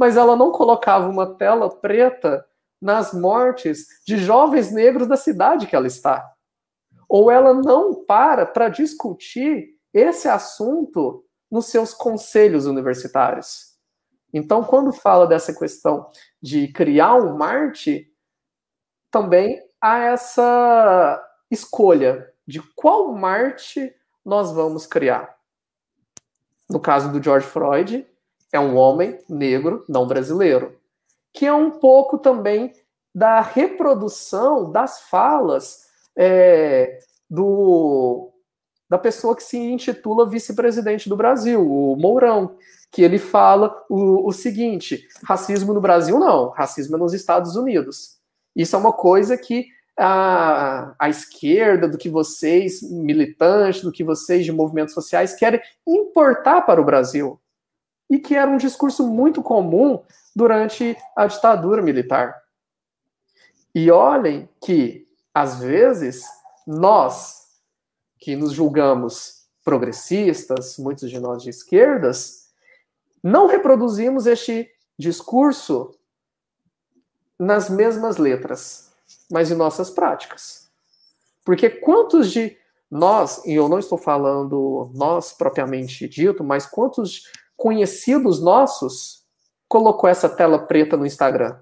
mas ela não colocava uma tela preta nas mortes de jovens negros da cidade que ela está. Ou ela não para para discutir esse assunto nos seus conselhos universitários. Então, quando fala dessa questão de criar um Marte, também há essa escolha de qual Marte nós vamos criar. No caso do George Freud, é um homem negro, não brasileiro, que é um pouco também da reprodução das falas é, do da pessoa que se intitula vice-presidente do Brasil, o Mourão, que ele fala o, o seguinte: racismo no Brasil não, racismo é nos Estados Unidos. Isso é uma coisa que a, a esquerda, do que vocês, militantes, do que vocês de movimentos sociais, querem importar para o Brasil. E que era um discurso muito comum durante a ditadura militar. E olhem que, às vezes, nós, que nos julgamos progressistas, muitos de nós de esquerdas, não reproduzimos este discurso nas mesmas letras, mas em nossas práticas. Porque quantos de nós, e eu não estou falando nós propriamente dito, mas quantos conhecidos nossos colocou essa tela preta no Instagram?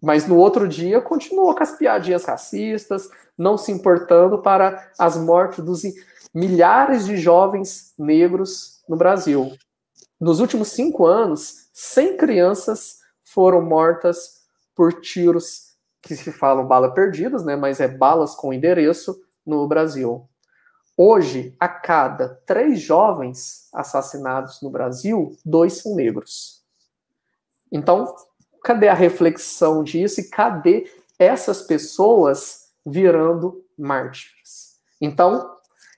Mas no outro dia continuou com as piadinhas racistas, não se importando para as mortes dos milhares de jovens negros no Brasil. Nos últimos cinco anos, 100 crianças foram mortas por tiros que se falam bala perdidas, né, mas é balas com endereço no Brasil. Hoje, a cada três jovens assassinados no Brasil, dois são negros. Então, cadê a reflexão disso e cadê essas pessoas virando mártires? Então,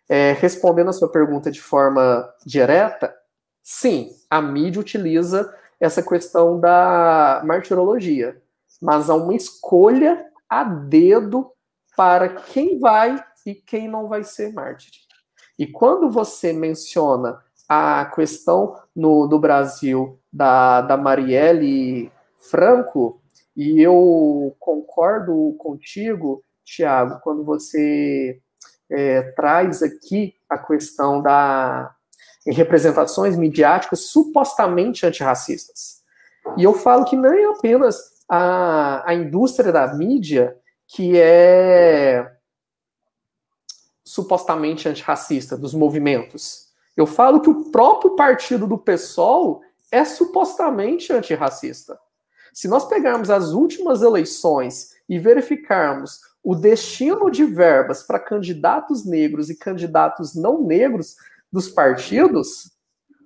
é, respondendo a sua pergunta de forma direta, Sim, a mídia utiliza essa questão da martirologia, mas há uma escolha a dedo para quem vai e quem não vai ser mártir. E quando você menciona a questão no, Brasil da, da Marielle Franco, e eu concordo contigo, Tiago, quando você é, traz aqui a questão da, representações midiáticas supostamente antirracistas. E eu falo que não é apenas a, a indústria da mídia que é supostamente antirracista, dos movimentos. Eu falo que o próprio partido do PSOL é supostamente antirracista. Se nós pegarmos as últimas eleições e verificarmos o destino de verbas para candidatos negros e candidatos não negros, dos partidos,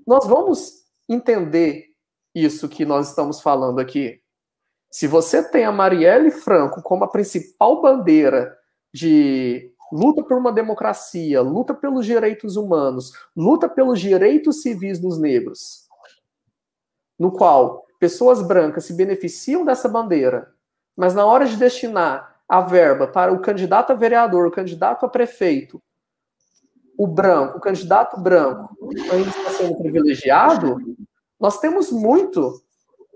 nós vamos entender isso que nós estamos falando aqui. Se você tem a Marielle Franco como a principal bandeira de luta por uma democracia, luta pelos direitos humanos, luta pelos direitos civis dos negros, no qual pessoas brancas se beneficiam dessa bandeira, mas na hora de destinar a verba para o candidato a vereador, o candidato a prefeito, o branco, o candidato branco, ainda está sendo privilegiado, nós temos muito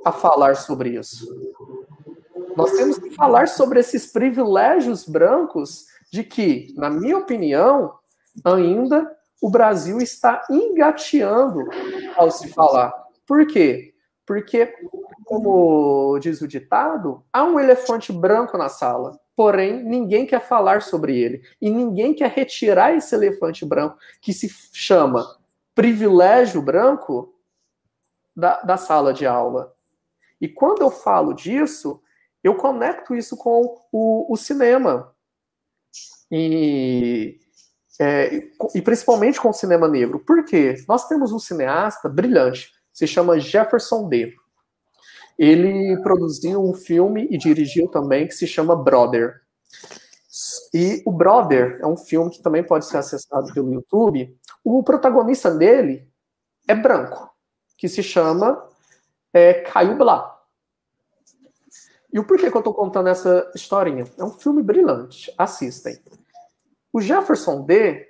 a falar sobre isso. Nós temos que falar sobre esses privilégios brancos de que, na minha opinião, ainda o Brasil está engateando ao se falar. Por quê? Porque, como diz o ditado, há um elefante branco na sala porém ninguém quer falar sobre ele. E ninguém quer retirar esse elefante branco, que se chama privilégio branco, da, da sala de aula. E quando eu falo disso, eu conecto isso com o, o cinema. E, é, e principalmente com o cinema negro. Por quê? Nós temos um cineasta brilhante, se chama Jefferson D. Ele produziu um filme e dirigiu também que se chama Brother. E o Brother é um filme que também pode ser acessado pelo YouTube. O protagonista dele é branco, que se chama é, Caio Blá. E o porquê que eu estou contando essa historinha? É um filme brilhante, assistem. O Jefferson D,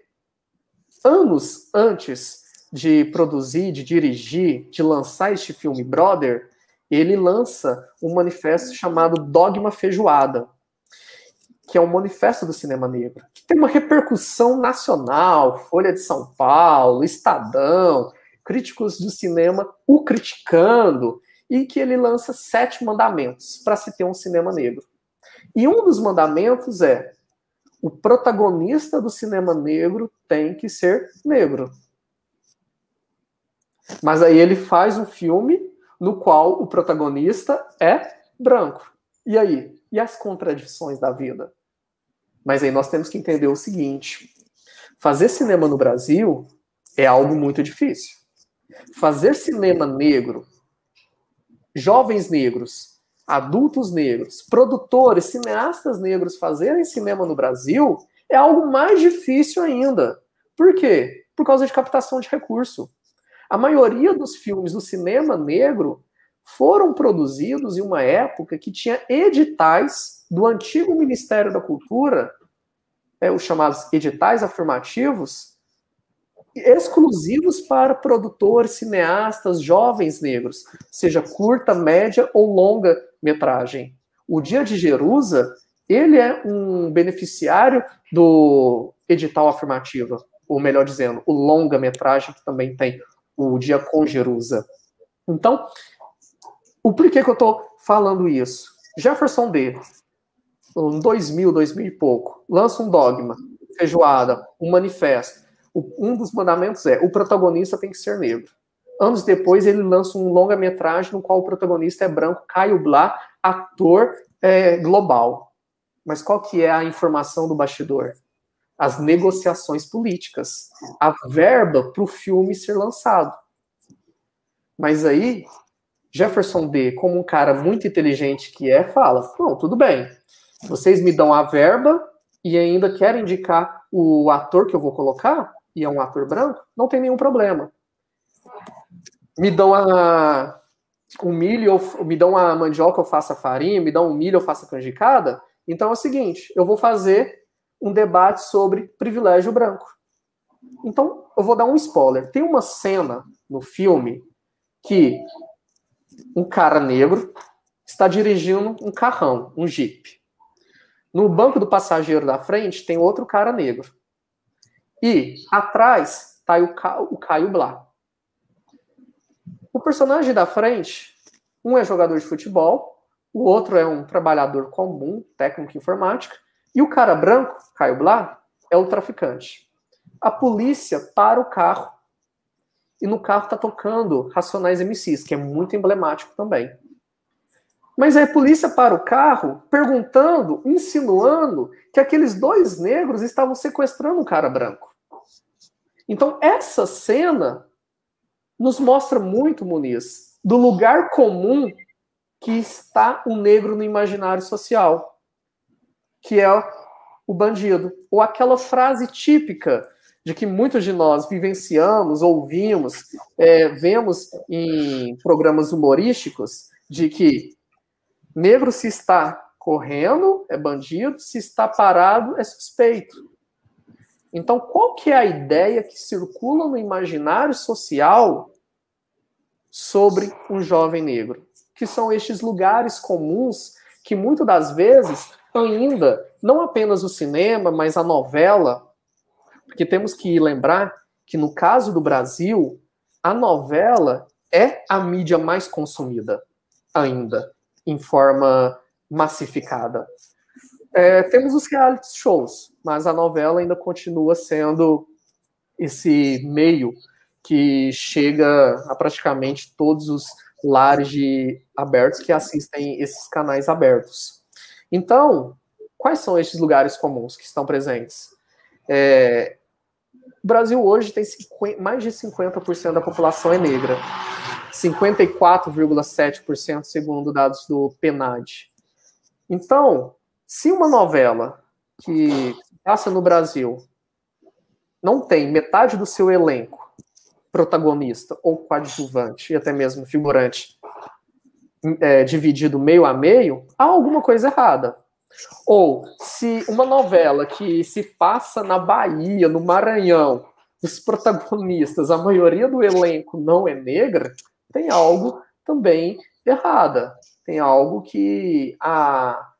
anos antes de produzir, de dirigir, de lançar este filme Brother, ele lança um manifesto chamado Dogma Feijoada, que é um manifesto do cinema negro, que tem uma repercussão nacional, Folha de São Paulo, Estadão, críticos do cinema o criticando, e que ele lança sete mandamentos para se ter um cinema negro. E um dos mandamentos é: o protagonista do cinema negro tem que ser negro. Mas aí ele faz um filme no qual o protagonista é branco. E aí? E as contradições da vida? Mas aí nós temos que entender o seguinte: fazer cinema no Brasil é algo muito difícil. Fazer cinema negro, jovens negros, adultos negros, produtores, cineastas negros fazerem cinema no Brasil é algo mais difícil ainda. Por quê? Por causa de captação de recurso. A maioria dos filmes do cinema negro foram produzidos em uma época que tinha editais do antigo Ministério da Cultura, é, os chamados editais afirmativos, exclusivos para produtores, cineastas, jovens negros, seja curta, média ou longa metragem. O Dia de Jerusa, ele é um beneficiário do edital afirmativo, ou melhor dizendo, o longa metragem que também tem o Dia com Jerusa. Então, o porquê que eu estou falando isso? Jefferson D, em 2000, 2000 e pouco, lança um dogma, feijoada, um manifesto. Um dos mandamentos é: o protagonista tem que ser negro. Anos depois, ele lança um longa-metragem no qual o protagonista é branco, Caio Blá, ator é, global. Mas qual que é a informação do bastidor? As negociações políticas, a verba para o filme ser lançado. Mas aí Jefferson D, como um cara muito inteligente que é, fala: Bom, tudo bem, vocês me dão a verba e ainda querem indicar o ator que eu vou colocar, e é um ator branco, não tem nenhum problema. Me dão a o milho, me dão a mandioca, eu faço a farinha, me dão o milho, eu faço a canjicada. Então é o seguinte, eu vou fazer um debate sobre privilégio branco. Então, eu vou dar um spoiler. Tem uma cena no filme que um cara negro está dirigindo um carrão, um Jeep. No banco do passageiro da frente tem outro cara negro. E atrás está o, o Caio Blá. O personagem da frente, um é jogador de futebol, o outro é um trabalhador comum, técnico informática, e o cara branco, Caio Blá, é o traficante. A polícia para o carro e no carro tá tocando Racionais MCs, que é muito emblemático também. Mas aí a polícia para o carro perguntando, insinuando que aqueles dois negros estavam sequestrando um cara branco. Então essa cena nos mostra muito, Muniz, do lugar comum que está o negro no imaginário social, que é o bandido, ou aquela frase típica de que muitos de nós vivenciamos, ouvimos, é, vemos em programas humorísticos, de que negro se está correndo é bandido, se está parado é suspeito. Então, qual que é a ideia que circula no imaginário social sobre um jovem negro? Que são estes lugares comuns que muitas das vezes ainda não apenas o cinema, mas a novela porque temos que lembrar que no caso do Brasil, a novela é a mídia mais consumida ainda, em forma massificada. É, temos os reality shows, mas a novela ainda continua sendo esse meio que chega a praticamente todos os lares de abertos que assistem esses canais abertos. Então, quais são esses lugares comuns que estão presentes? É, o Brasil hoje tem 50, mais de 50% da população é negra. 54,7% segundo dados do PNAD. Então, se uma novela que passa no Brasil não tem metade do seu elenco protagonista ou coadjuvante e até mesmo figurante é, dividido meio a meio, há alguma coisa errada. Ou se uma novela que se passa na Bahia, no Maranhão, os protagonistas, a maioria do elenco não é negra, tem algo também errada. Tem algo que a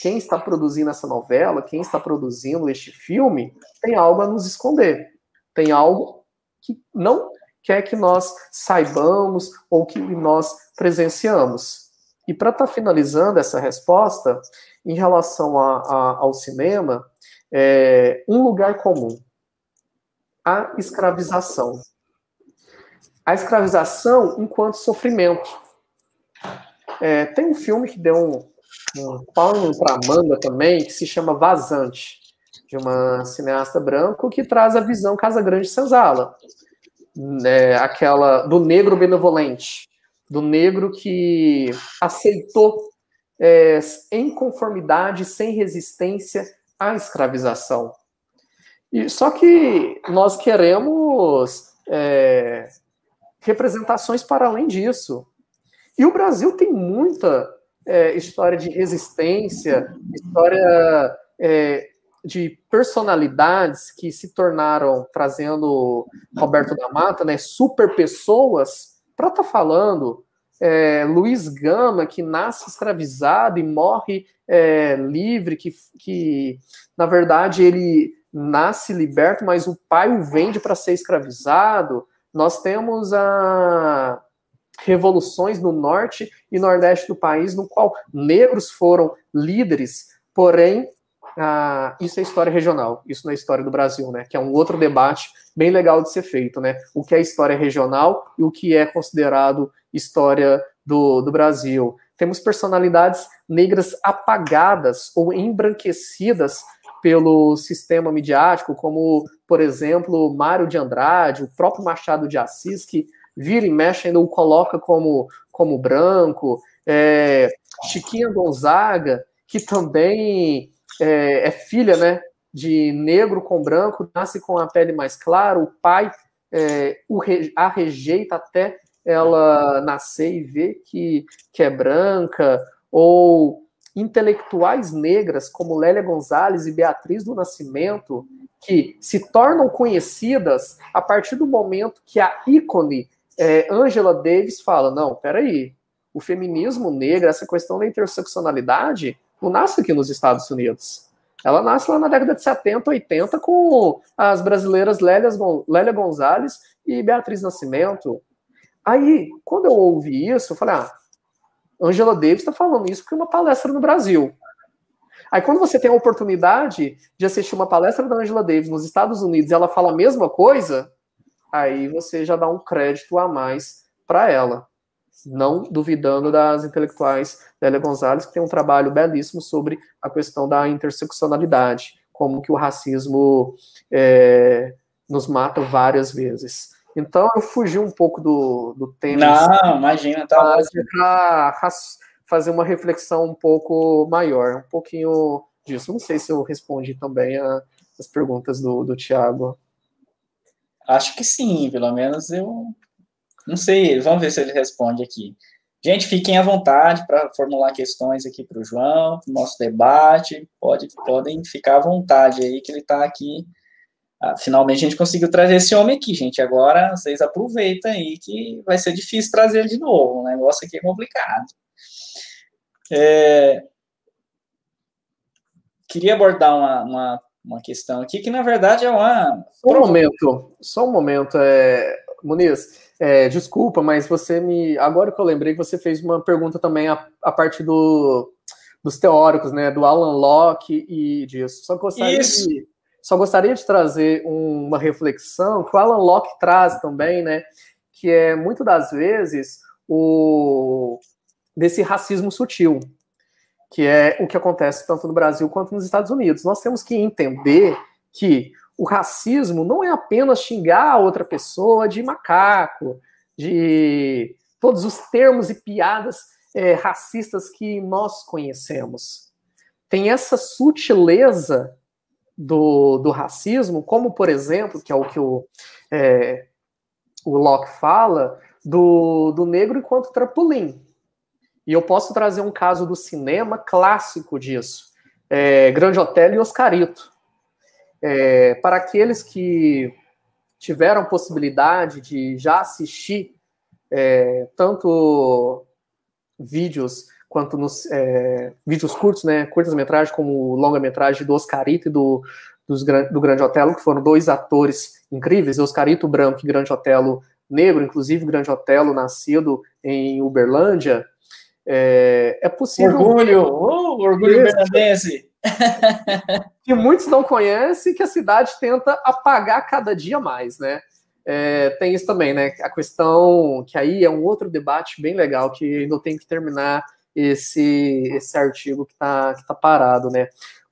quem está produzindo essa novela, quem está produzindo este filme, tem algo a nos esconder. Tem algo que não quer que nós saibamos ou que nós presenciamos. E para estar tá finalizando essa resposta, em relação a, a, ao cinema, é, um lugar comum: a escravização. A escravização enquanto sofrimento. É, tem um filme que deu um, um palmo para Amanda também, que se chama Vazante. De uma cineasta branco que traz a visão Casa Grande Senzala, né, aquela do negro benevolente, do negro que aceitou é, em conformidade, sem resistência à escravização. E, só que nós queremos é, representações para além disso. E o Brasil tem muita é, história de resistência, história é, de personalidades que se tornaram, trazendo Roberto da Mata, né, super pessoas, para estar tá falando. É, Luiz Gama, que nasce escravizado e morre é, livre, que, que na verdade ele nasce liberto, mas o pai o vende para ser escravizado. Nós temos a revoluções no norte e nordeste do país, no qual negros foram líderes, porém, ah, isso é história regional, isso não é história do Brasil, né? Que é um outro debate bem legal de ser feito, né? O que é história regional e o que é considerado história do, do Brasil. Temos personalidades negras apagadas ou embranquecidas pelo sistema midiático, como, por exemplo, Mário de Andrade, o próprio Machado de Assis, que vira e mexe ainda o coloca como, como branco, é, Chiquinha Gonzaga, que também é, é, filha né, de negro com branco, nasce com a pele mais clara, o pai é, o, a rejeita até ela nascer e ver que, que é branca, ou intelectuais negras como Lélia Gonzalez e Beatriz do Nascimento, que se tornam conhecidas a partir do momento que a ícone é, Angela Davis fala: não, peraí, o feminismo negro, essa questão da interseccionalidade, não nasce aqui nos Estados Unidos. Ela nasce lá na década de 70, 80, com as brasileiras Lélia, Gonzalez e Beatriz Nascimento. Aí, quando eu ouvi isso, eu falei: ah, Angela Davis está falando isso porque é uma palestra no Brasil. Aí, quando você tem a oportunidade de assistir uma palestra da Angela Davis nos Estados Unidos e ela fala a mesma coisa, aí você já dá um crédito a mais para ela. Não duvidando das intelectuais Lélia Gonzalez, que tem um trabalho belíssimo sobre a questão da interseccionalidade, como que o racismo é, nos mata várias vezes. Então eu fugi um pouco do, do tema. Não, imagina, tá para fazer uma reflexão um pouco maior, um pouquinho disso. Não sei se eu respondi também a, as perguntas do, do Tiago. Acho que sim, pelo menos eu. Não sei, vamos ver se ele responde aqui. Gente, fiquem à vontade para formular questões aqui para o João, para o nosso debate. Pode, podem ficar à vontade aí, que ele está aqui. Ah, finalmente a gente conseguiu trazer esse homem aqui, gente. Agora vocês aproveitem aí que vai ser difícil trazer ele de novo. O negócio aqui é complicado. É... Queria abordar uma, uma uma questão aqui que, na verdade, é uma. Só um momento, só um momento. É... Muniz, é, desculpa, mas você me. Agora que eu lembrei que você fez uma pergunta também a, a partir do, dos teóricos, né? Do Alan Locke e disso. Só gostaria, Isso. de, só gostaria de trazer um, uma reflexão que o Alan Locke traz também, né? Que é muito das vezes o desse racismo sutil que é o que acontece tanto no Brasil quanto nos Estados Unidos. Nós temos que entender que o racismo não é apenas xingar a outra pessoa de macaco, de todos os termos e piadas é, racistas que nós conhecemos. Tem essa sutileza do, do racismo, como, por exemplo, que é o que o, é, o Locke fala, do, do negro enquanto trampolim. E eu posso trazer um caso do cinema clássico disso. É, Grande Hotel e Oscarito. É, para aqueles que tiveram possibilidade de já assistir é, tanto vídeos quanto nos é, vídeos curtos, né, curtas-metragens, como longa-metragem do Oscarito e do, dos, do Grande Otelo, que foram dois atores incríveis, Oscarito branco e Grande Otelo negro, inclusive Grande Otelo nascido em Uberlândia, é, é possível. Orgulho, uh, orgulho bernadense. *laughs* que muitos não conhecem, que a cidade tenta apagar cada dia mais, né? É, tem isso também, né? A questão que aí é um outro debate bem legal que ainda tem que terminar esse, esse artigo que está que tá parado, né?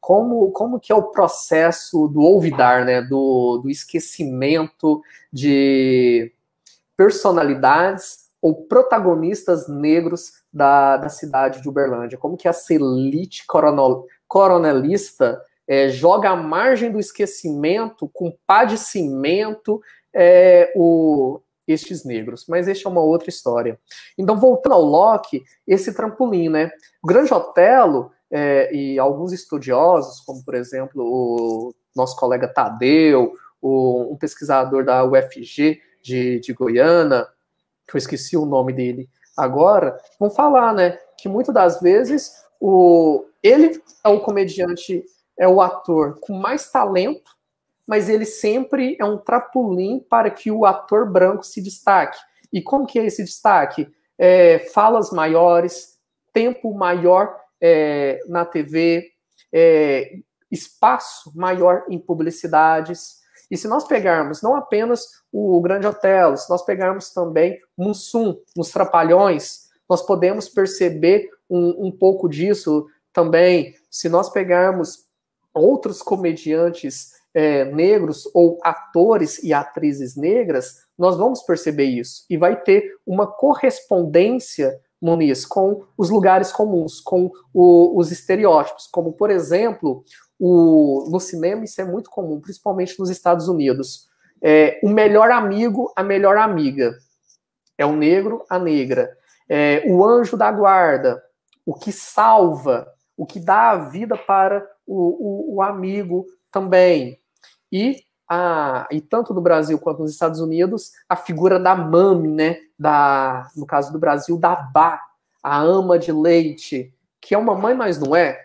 como, como que é o processo do olvidar, né? Do, do esquecimento de personalidades ou protagonistas negros da, da cidade de Uberlândia. Como que essa elite coronel, coronelista é, joga à margem do esquecimento, com pá de cimento, é, o, estes negros. Mas este é uma outra história. Então, voltando ao Locke, esse trampolim, né? O Grande Otelo é, e alguns estudiosos, como por exemplo o nosso colega Tadeu, o, um pesquisador da UFG de, de Goiânia, que eu esqueci o nome dele agora, vão falar, né, que muitas das vezes o, ele é o comediante, é o ator com mais talento, mas ele sempre é um trapulim para que o ator branco se destaque. E como que é esse destaque? É, falas maiores, tempo maior é, na TV, é, espaço maior em publicidades. E se nós pegarmos não apenas o Grande Hotel, se nós pegarmos também Mussum, nos Trapalhões, nós podemos perceber um, um pouco disso também. Se nós pegarmos outros comediantes é, negros ou atores e atrizes negras, nós vamos perceber isso. E vai ter uma correspondência Muniz, com os lugares comuns, com o, os estereótipos, como, por exemplo, o, no cinema isso é muito comum, principalmente nos Estados Unidos. É, o melhor amigo, a melhor amiga. É o negro, a negra. É, o anjo da guarda, o que salva, o que dá a vida para o, o, o amigo também. E a, e tanto no Brasil quanto nos Estados Unidos, a figura da mami, né? Da, no caso do Brasil, da Bá, a ama de leite, que é uma mãe, mas não é.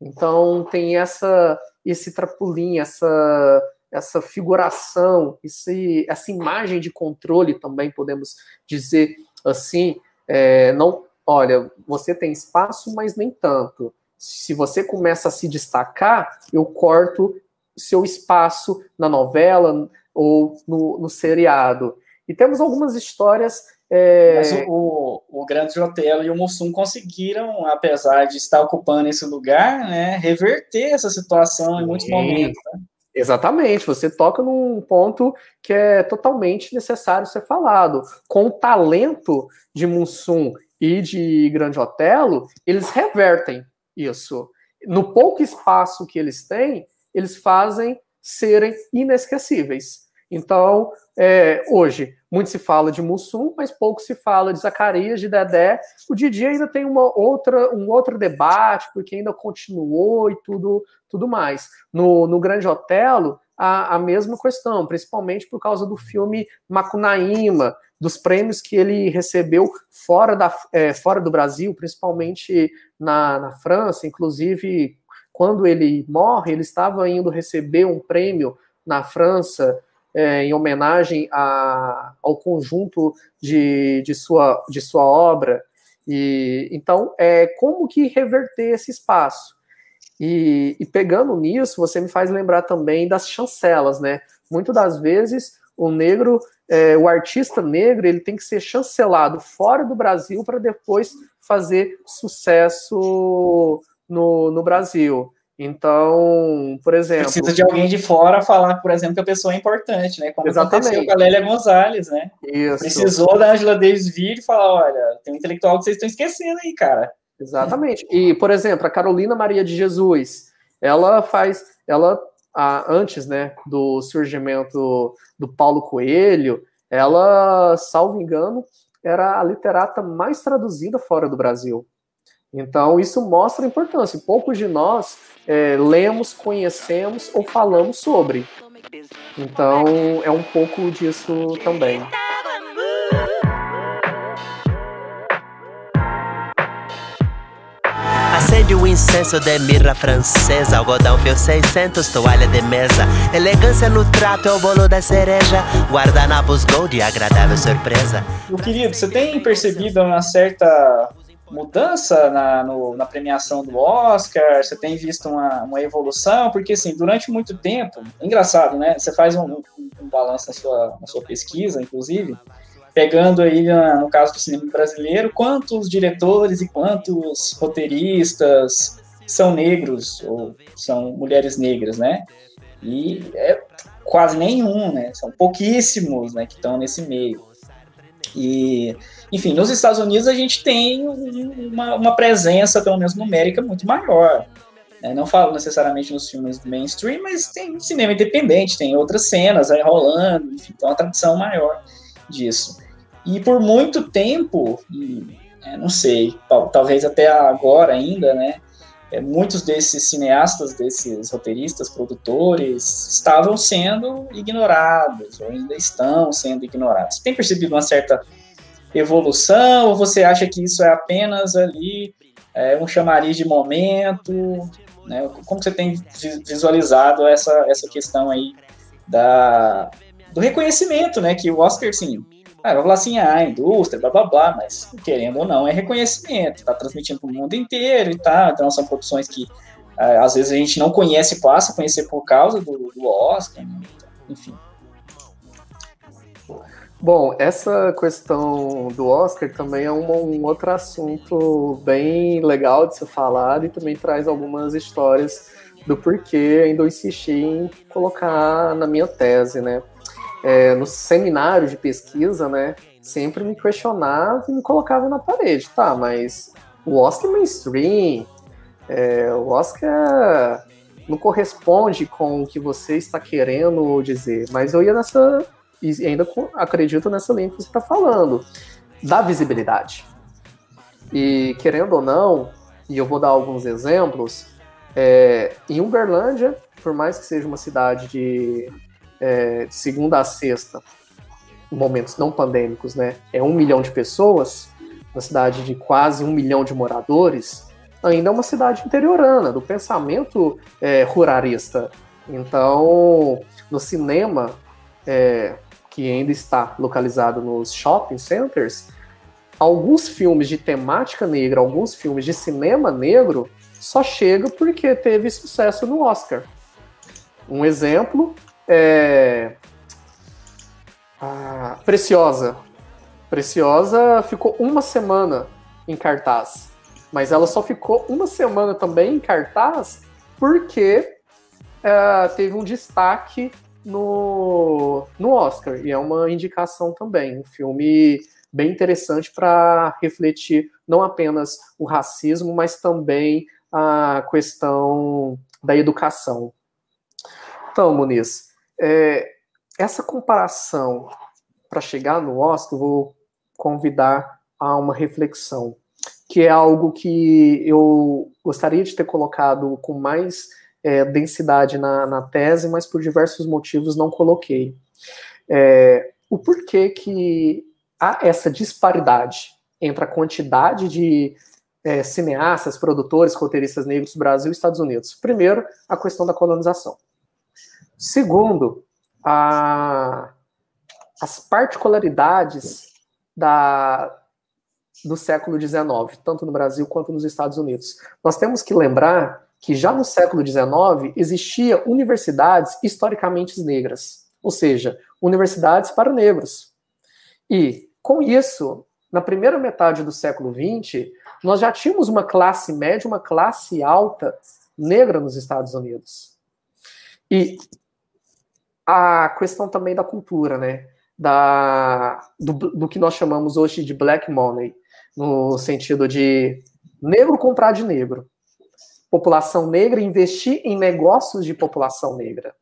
Então tem essa esse trapulim, essa essa figuração, esse, essa imagem de controle também podemos dizer assim, é, não, olha, você tem espaço, mas nem tanto. Se você começa a se destacar, eu corto seu espaço na novela ou no, no seriado. E temos algumas histórias. É... Mas o, o, Grande Hotel e o Mussum conseguiram, apesar de estar ocupando esse lugar, né, reverter essa situação em muitos momentos. Né? Exatamente, você toca num ponto que é totalmente necessário ser falado. Com o talento de Mussum e de Grande Otelo, eles revertem isso. No pouco espaço que eles têm, eles fazem serem inesquecíveis. Então, é, hoje, muito se fala de Mussum, mas pouco se fala de Zacarias, de Dedé. O Didi ainda tem uma outra, um outro debate, porque ainda continuou e tudo, tudo mais. No, no Grande Otelo, a, a mesma questão, principalmente por causa do filme Macunaíma, dos prêmios que ele recebeu fora, da, é, fora do Brasil, principalmente na, na França, inclusive quando ele morre, ele estava indo receber um prêmio na França é, em homenagem a, ao conjunto de, de, sua, de sua obra. E então, é como que reverter esse espaço? E, e, pegando nisso, você me faz lembrar também das chancelas, né? Muitas das vezes o negro, é, o artista negro, ele tem que ser chancelado fora do Brasil para depois fazer sucesso no, no Brasil. Então, por exemplo. Precisa de alguém de fora falar, por exemplo, que a pessoa é importante, né? Como exatamente. aconteceu com a Lélia Gonzalez, né? Isso. Precisou da Angela Davis vir e falar: olha, tem um intelectual que vocês estão esquecendo aí, cara. Exatamente. E, por exemplo, a Carolina Maria de Jesus, ela faz. Ela, antes né, do surgimento do Paulo Coelho, ela, salvo engano, era a literata mais traduzida fora do Brasil. Então, isso mostra a importância. Poucos de nós é, lemos, conhecemos ou falamos sobre. Então, é um pouco disso também. Acende o incenso de mirra francesa, algodão fio 600, toalha de mesa. Elegância no trato é o bolo da cereja, guardanapos gold, agradável surpresa. Meu querido, você tem percebido uma certa mudança na, no, na premiação do Oscar? Você tem visto uma, uma evolução? Porque, assim, durante muito tempo, engraçado, né? Você faz um, um, um balanço na sua, na sua pesquisa, inclusive, pegando aí, na, no caso do cinema brasileiro, quantos diretores e quantos roteiristas são negros ou são mulheres negras, né? E é quase nenhum, né? São pouquíssimos, né, que estão nesse meio. E, enfim, nos Estados Unidos a gente tem uma, uma presença, pelo menos numérica, muito maior. Né? Não falo necessariamente nos filmes mainstream, mas tem cinema independente, tem outras cenas aí rolando, enfim, tem uma tradição maior disso. E por muito tempo, é, não sei, talvez até agora ainda, né? É, muitos desses cineastas, desses roteiristas, produtores, estavam sendo ignorados, ou ainda estão sendo ignorados. Você tem percebido uma certa evolução, ou você acha que isso é apenas ali é, um chamariz de momento? Né? Como você tem visualizado essa, essa questão aí da, do reconhecimento, né? Que o Oscar, sim, ah, vai falar assim, ah, indústria, blá blá blá, mas querendo ou não, é reconhecimento, tá transmitindo para o mundo inteiro e tal, então são produções que ah, às vezes a gente não conhece, passa a conhecer por causa do, do Oscar, né? enfim. Bom, essa questão do Oscar também é um, um, outro assunto bem legal de ser falado e também traz algumas histórias do porquê ainda eu insisti em colocar na minha tese, né? É, no seminário de pesquisa, né? Sempre me questionava e me colocava na parede, tá? Mas o Oscar é mainstream, é, o Oscar não corresponde com o que você está querendo dizer, mas eu ia nessa e ainda acredito nessa linha que você está falando, da visibilidade. E querendo ou não, e eu vou dar alguns exemplos, é, em Uberlândia, por mais que seja uma cidade de, é, segunda a sexta, momentos não pandêmicos, né, é um milhão de pessoas, uma cidade de quase um milhão de moradores, ainda é uma cidade interiorana, do pensamento é, ruralista. Então, no cinema, é, que ainda está localizado nos shopping centers, alguns filmes de temática negra, alguns filmes de cinema negro, só chega porque teve sucesso no Oscar. Um exemplo é. A Preciosa. Preciosa ficou uma semana em cartaz. Mas ela só ficou uma semana também em cartaz porque é, teve um destaque no, no Oscar, e é uma indicação também, um filme bem interessante para refletir não apenas o racismo, mas também a questão da educação. Então, Muniz, é, essa comparação para chegar no Oscar, eu vou convidar a uma reflexão, que é algo que eu gostaria de ter colocado com mais é, densidade na, na, tese, mas por diversos motivos não coloquei. É, o porquê que há essa disparidade entre a quantidade de é, cineastas, produtores, roteiristas negros do Brasil e Estados Unidos? Primeiro, a questão da colonização. Segundo, a, as particularidades da, do século XIX, tanto no Brasil quanto nos Estados Unidos. Nós temos que lembrar que já no século XIX existia universidades historicamente negras, ou seja, universidades para negros. E com isso, na primeira metade do século XX, nós já tínhamos uma classe média, uma classe alta negra nos Estados Unidos. E a questão também da cultura, né? Da, do, do que nós chamamos hoje de black money, no sentido de negro comprar de negro população negra investir em negócios de população negra.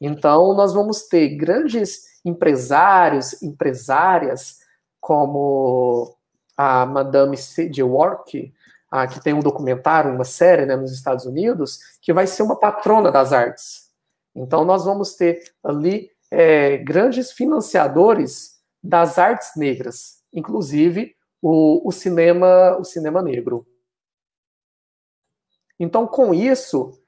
Então, nós vamos ter grandes empresários, empresárias, como a Madame C.J. Work, que tem um documentário, uma série né, nos Estados Unidos, que vai ser uma patrona das artes. Então, nós vamos ter ali é, grandes financiadores das artes negras, inclusive o, o cinema, o cinema negro. Então, com isso,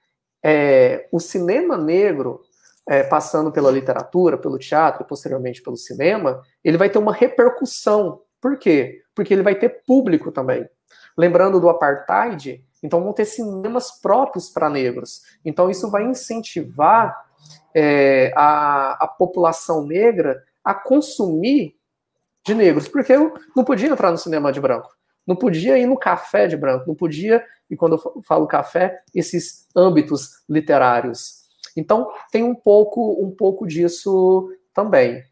é, o cinema negro, é, passando pela literatura, pelo teatro e posteriormente pelo cinema, ele vai ter uma repercussão. Por quê? Porque ele vai ter público também. Lembrando do apartheid, então vão ter cinemas próprios para negros. Então, isso vai incentivar é, a, a população negra a consumir de negros, porque eu não podia entrar no cinema de branco. não podia ir no café de branco, não podia, e quando eu falo café, esses âmbitos literários. Então, tem um pouco, um pouco disso também.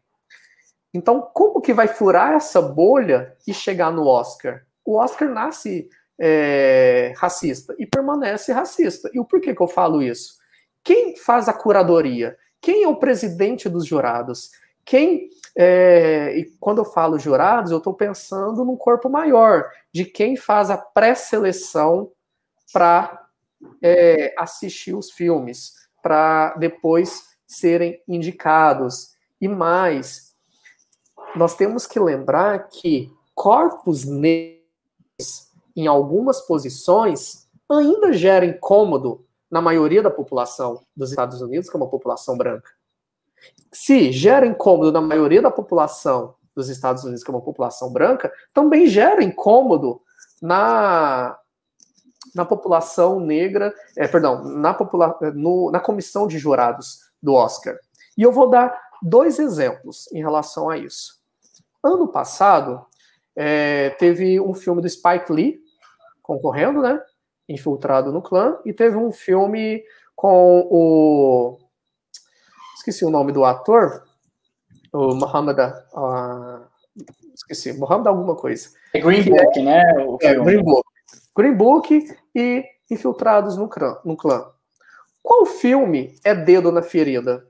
Então, como que vai furar essa bolha e chegar no Oscar? O Oscar nasce é, racista e permanece racista. E o porquê que eu falo isso? Quem faz a curadoria? Quem é o presidente dos jurados? Quem é, e quando eu falo jurados, eu estou pensando num corpo maior, de quem faz a pré-seleção para é, assistir os filmes, para depois serem indicados. E mais, nós temos que lembrar que corpos negros, em algumas posições, ainda geram incômodo na maioria da população dos Estados Unidos, que é uma população branca. Se gera incômodo na maioria da população dos Estados Unidos, que é uma população branca, também gera incômodo na, na população negra, é, perdão, na, popula no, na comissão de jurados do Oscar. E eu vou dar dois exemplos em relação a isso. Ano passado, é, teve um filme do Spike Lee concorrendo, né? infiltrado no clã, e teve um filme com o. Esqueci o nome do ator, o Muhammad. Uh, esqueci, Muhammad alguma coisa. É Green Book, é, né? É, Green Book. Green Book e Infiltrados no clã, no clã. Qual filme é Dedo na Ferida?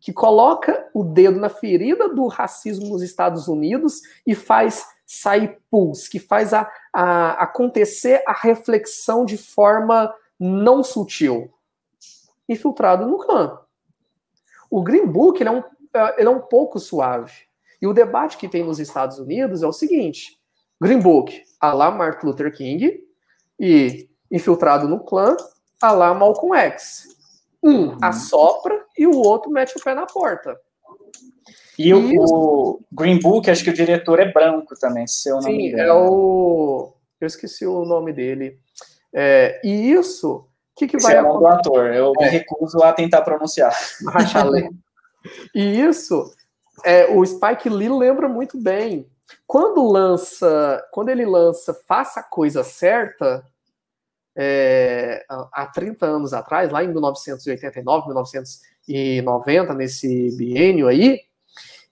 Que coloca o dedo na ferida do racismo nos Estados Unidos e faz sair pulse, que faz a, a, acontecer a reflexão de forma não sutil. Infiltrado no clã. O Green Book ele é, um, é, ele é um pouco suave. E o debate que tem nos Estados Unidos é o seguinte: Green Book, a lá Martin Luther King, e Infiltrado no Clã, a lá Malcolm X. Um uhum. assopra e o outro mete o pé na porta. E o, o, Green Book, acho que o diretor é branco também, se eu não Sim, me engano. é o... Eu esqueci o nome dele. É, e isso, o que, que vai é o do ator, eu é. me recuso a tentar pronunciar. *laughs* e isso, é, o Spike Lee lembra muito bem. Quando lança, quando ele lança Faça a Coisa Certa, é, há 30 anos atrás, lá em 1989, 1990, nesse biênio aí,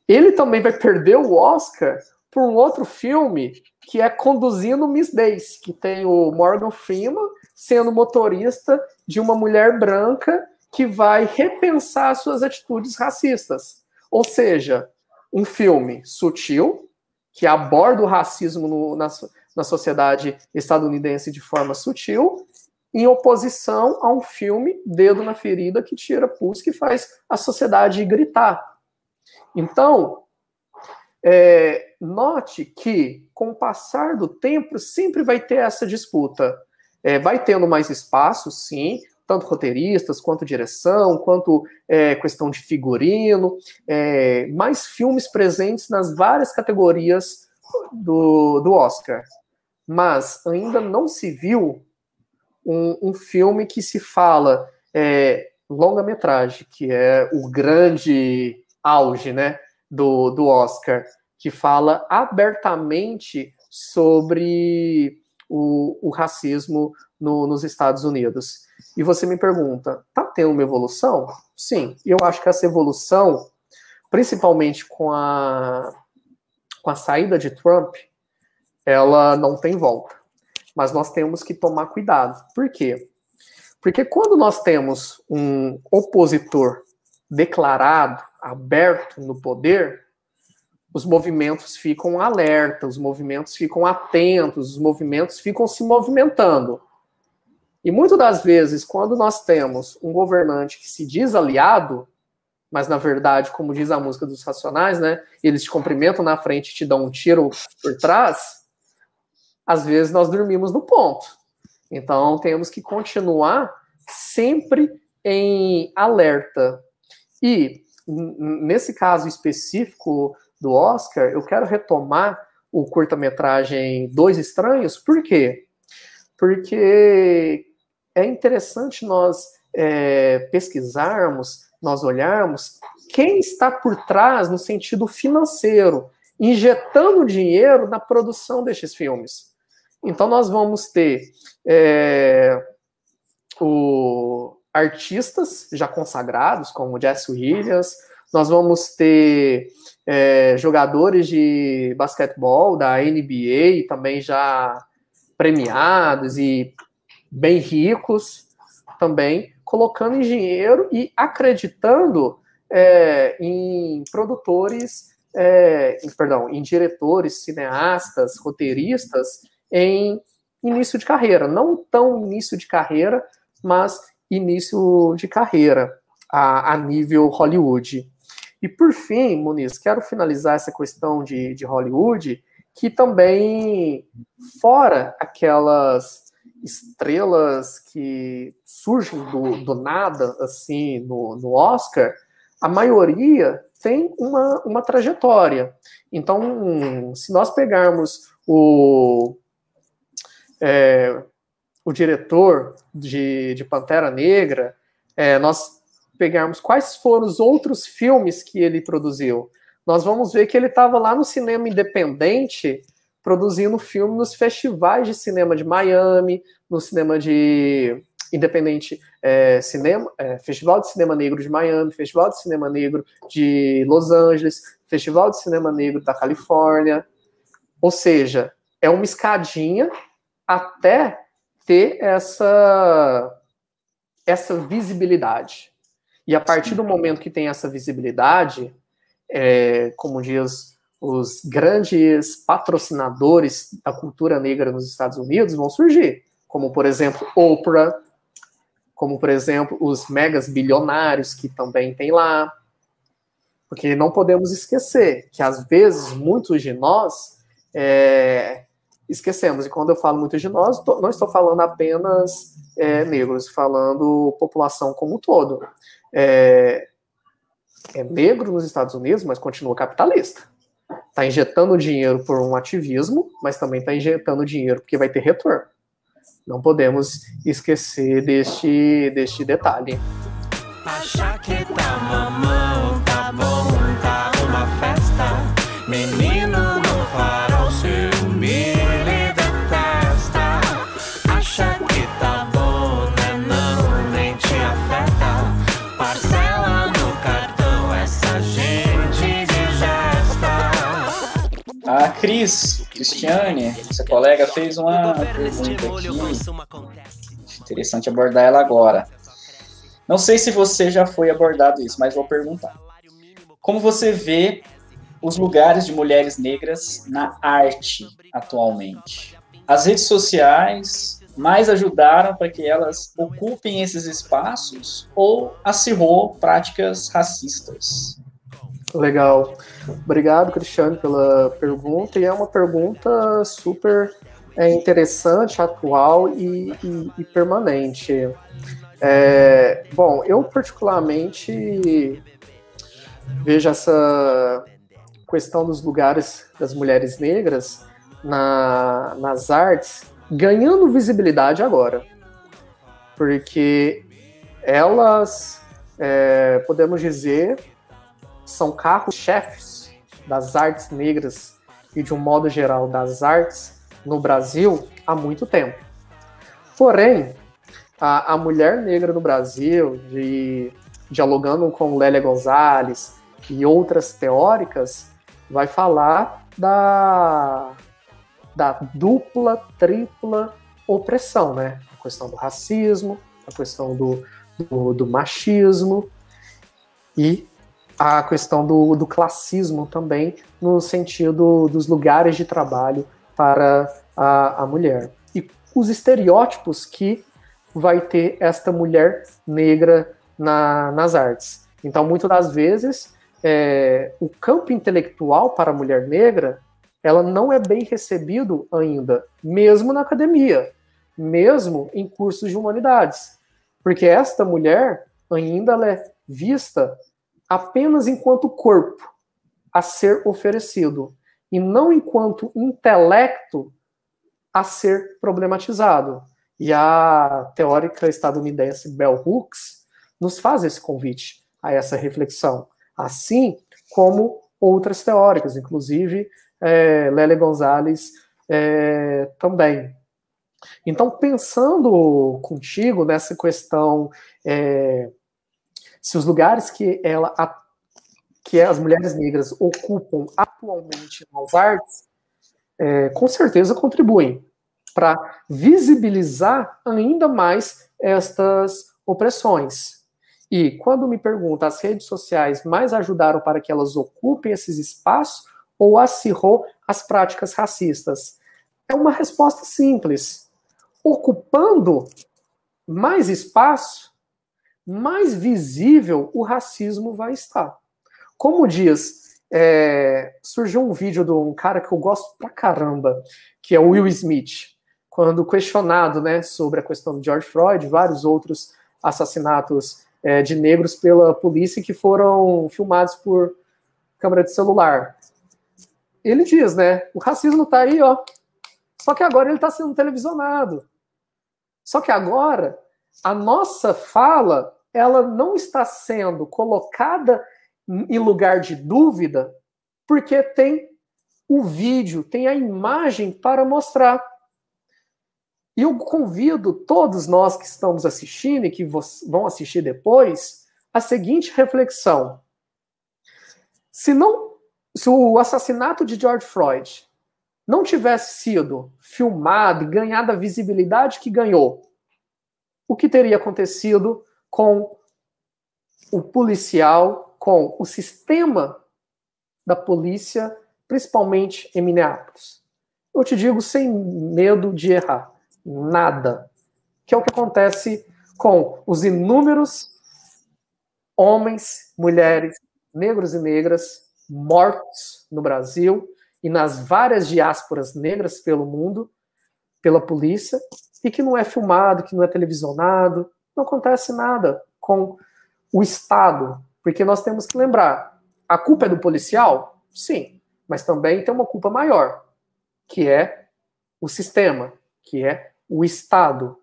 ele também vai perder o Oscar por um outro filme que é Conduzindo Miss Daisy, que tem o Morgan Freeman sendo motorista de uma mulher branca que vai repensar suas atitudes racistas. Ou seja, um filme sutil, que aborda o racismo no, na, na sociedade estadunidense de forma sutil, em oposição a um filme Dedo na Ferida que tira pulso, que faz a sociedade gritar. Então, é, note que, com o passar do tempo, sempre vai ter essa disputa. É, vai tendo mais espaço, sim, tanto roteiristas, quanto direção, quanto é, questão de figurino, é, mais filmes presentes nas várias categorias do, do Oscar. Mas ainda não se viu um, um filme que se fala é, longa-metragem, que é o grande auge, né, do, do Oscar, que fala abertamente sobre o, o racismo no, nos Estados Unidos. E você me pergunta, tá tendo uma evolução? Sim, eu acho que essa evolução, principalmente com a, com a saída de Trump, ela não tem volta. Mas nós temos que tomar cuidado. Por quê? Porque quando nós temos um opositor declarado, aberto no poder, os movimentos ficam alerta, os movimentos ficam atentos, os movimentos ficam se movimentando. E muitas das vezes, quando nós temos um governante que se diz aliado, mas na verdade, como diz a música dos Racionais, né, eles te cumprimentam na frente e te dão um tiro por trás, às vezes nós dormimos no ponto. Então temos que continuar sempre em alerta, e nesse caso específico do Oscar, eu quero retomar o curta-metragem Dois Estranhos, por quê? Porque é interessante nós é, pesquisarmos, nós olharmos quem está por trás no sentido financeiro, injetando dinheiro na produção destes filmes. Então nós vamos ter é, o, artistas já consagrados, como Jesse Williams, nós vamos ter é, jogadores de basquetebol da NBA também já premiados e bem ricos também, colocando em dinheiro e acreditando é, em produtores, é, em, perdão, em diretores, cineastas, roteiristas em início de carreira, não tão início de carreira, mas início de carreira a, a nível Hollywood. E por fim, Muniz, quero finalizar essa questão de, de Hollywood, que também, fora aquelas estrelas que surgem do, do nada, assim, no, no Oscar, a maioria tem uma, uma trajetória. Então, se nós pegarmos o, é, o diretor de, de Pantera Negra, é, nós pegarmos quais foram os outros filmes que ele produziu, nós vamos ver que ele estava lá no cinema independente produzindo filme nos festivais de cinema de Miami, no cinema de independente é, cinema, é, Festival de Cinema Negro de Miami, Festival de Cinema Negro de Los Angeles, Festival de Cinema Negro da Califórnia. Ou seja, é uma escadinha até ter essa essa visibilidade. E a partir do momento que tem essa visibilidade, é, como diz os grandes patrocinadores da cultura negra nos Estados Unidos vão surgir, como por exemplo Oprah, como por exemplo os megas bilionários que também tem lá, porque não podemos esquecer que às vezes muitos de nós é, esquecemos. E quando eu falo muitos de nós, tô, não estou falando apenas é, negros, falando população como um todo. É, é negro nos Estados Unidos, mas continua capitalista. Está injetando dinheiro por um ativismo, mas também está injetando dinheiro porque vai ter retorno. Não podemos esquecer deste, deste detalhe. Achar que tá mamão, Cris, Cristiane, essa colega, fez uma pergunta aqui. Interessante abordar ela agora. Não sei se você já foi abordado isso, mas vou perguntar. Como você vê os lugares de mulheres negras na arte atualmente? As redes sociais mais ajudaram para que elas ocupem esses espaços ou acirrou práticas racistas? Legal. Obrigado, Cristiano, pela pergunta. E é uma pergunta super é, interessante, atual e, e, e permanente. É, bom, eu particularmente vejo essa questão dos lugares das mulheres negras na, nas artes ganhando visibilidade agora. Porque elas, é, podemos dizer, são carros-chefes das artes negras e, de um modo geral, das artes no Brasil há muito tempo. Porém, a, a mulher negra no Brasil, de, dialogando com Lélia Gonzalez e outras teóricas, vai falar da, da dupla, tripla opressão, né? A questão do racismo, a questão do, do, do machismo e a questão do, do classismo também, no sentido dos lugares de trabalho para a, a mulher. E os estereótipos que vai ter esta mulher negra na, nas artes. Então, muitas das vezes, é, o campo intelectual para a mulher negra ela não é bem recebido ainda, mesmo na academia, mesmo em cursos de humanidades, porque esta mulher ainda é vista apenas enquanto corpo a ser oferecido e não enquanto intelecto a ser problematizado. E a teórica estadunidense Bell Hooks nos faz esse convite a essa reflexão, assim como outras teóricas, inclusive é, Lélia Gonzalez é, também. Então, pensando contigo nessa questão, é, se os lugares que ela que as mulheres negras ocupam atualmente nas artes, é, com certeza contribuem para visibilizar ainda mais estas opressões. E quando me pergunta, as redes sociais mais ajudaram para que elas ocupem esses espaços ou acirrou as práticas racistas? É uma resposta simples. Ocupando mais espaço, mais visível o racismo vai estar. Como diz, é, surgiu um vídeo de um cara que eu gosto pra caramba, que é o Will Smith, quando questionado né, sobre a questão de George Floyd, vários outros assassinatos é, de negros pela polícia que foram filmados por câmera de celular. Ele diz, né, o racismo tá aí, ó, só que agora ele está sendo televisionado. Só que agora a nossa fala ela não está sendo colocada em lugar de dúvida, porque tem o vídeo, tem a imagem para mostrar. E eu convido todos nós que estamos assistindo e que vão assistir depois a seguinte reflexão: se não, se o assassinato de George Floyd não tivesse sido filmado e ganhado a visibilidade que ganhou, o que teria acontecido com o policial, com o sistema da polícia, principalmente em Minneapolis? Eu te digo sem medo de errar, nada. Que é o que acontece com os inúmeros homens, mulheres, negros e negras mortos no Brasil e nas várias diásporas negras pelo mundo, pela polícia, e que não é filmado, que não é televisionado, não acontece nada com o Estado, porque nós temos que lembrar, a culpa é do policial? Sim, mas também tem uma culpa maior, que é o sistema, que é o Estado.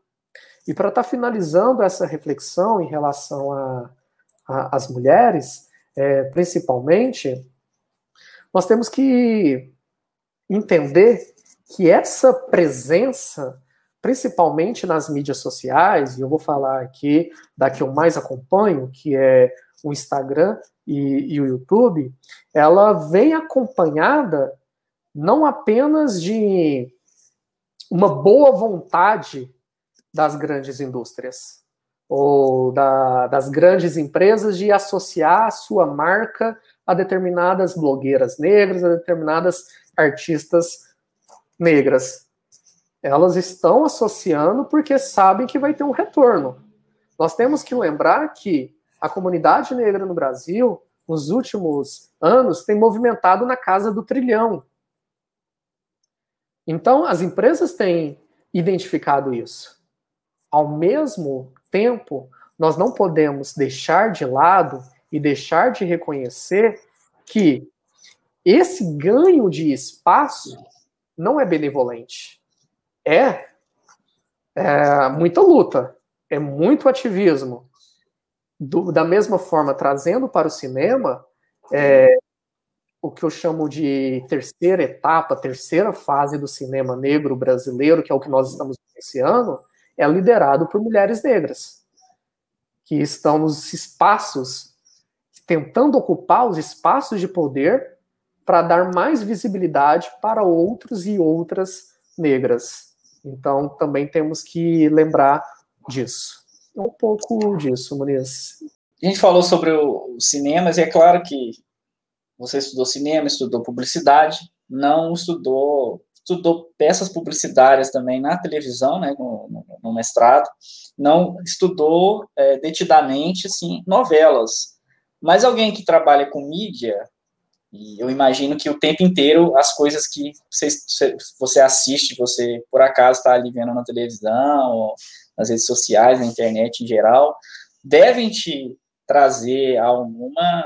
E para estar tá finalizando essa reflexão em relação às mulheres, é, principalmente, nós temos que entender que essa presença, principalmente nas mídias sociais, e eu vou falar aqui da que eu mais acompanho, que é o Instagram e, e o YouTube, ela vem acompanhada não apenas de uma boa vontade das grandes indústrias ou da, das grandes empresas de associar a sua marca a determinadas blogueiras negras, a determinadas artistas negras. Elas estão associando porque sabem que vai ter um retorno. Nós temos que lembrar que a comunidade negra no Brasil, nos últimos anos, tem movimentado na casa do trilhão. Então, as empresas têm identificado isso. Ao mesmo tempo, nós não podemos deixar de lado e deixar de reconhecer que esse ganho de espaço não é benevolente. É, é muita luta, é muito ativismo. Do, da mesma forma, trazendo para o cinema é, o que eu chamo de terceira etapa, terceira fase do cinema negro brasileiro, que é o que nós estamos iniciando, é liderado por mulheres negras, que estão nos espaços, tentando ocupar os espaços de poder para dar mais visibilidade para outros e outras negras. Então, também temos que lembrar disso. Um pouco disso, Muniz. A gente falou sobre os cinemas, e é claro que você estudou cinema, estudou publicidade, não estudou estudou peças publicitárias também na televisão, né, no, no, mestrado, não estudou é, detidamente, assim, novelas. Mas alguém que trabalha com mídia, e eu imagino que o tempo inteiro as coisas que você, você assiste, você por acaso está ali vendo na televisão, nas redes sociais, na internet em geral, devem te trazer alguma.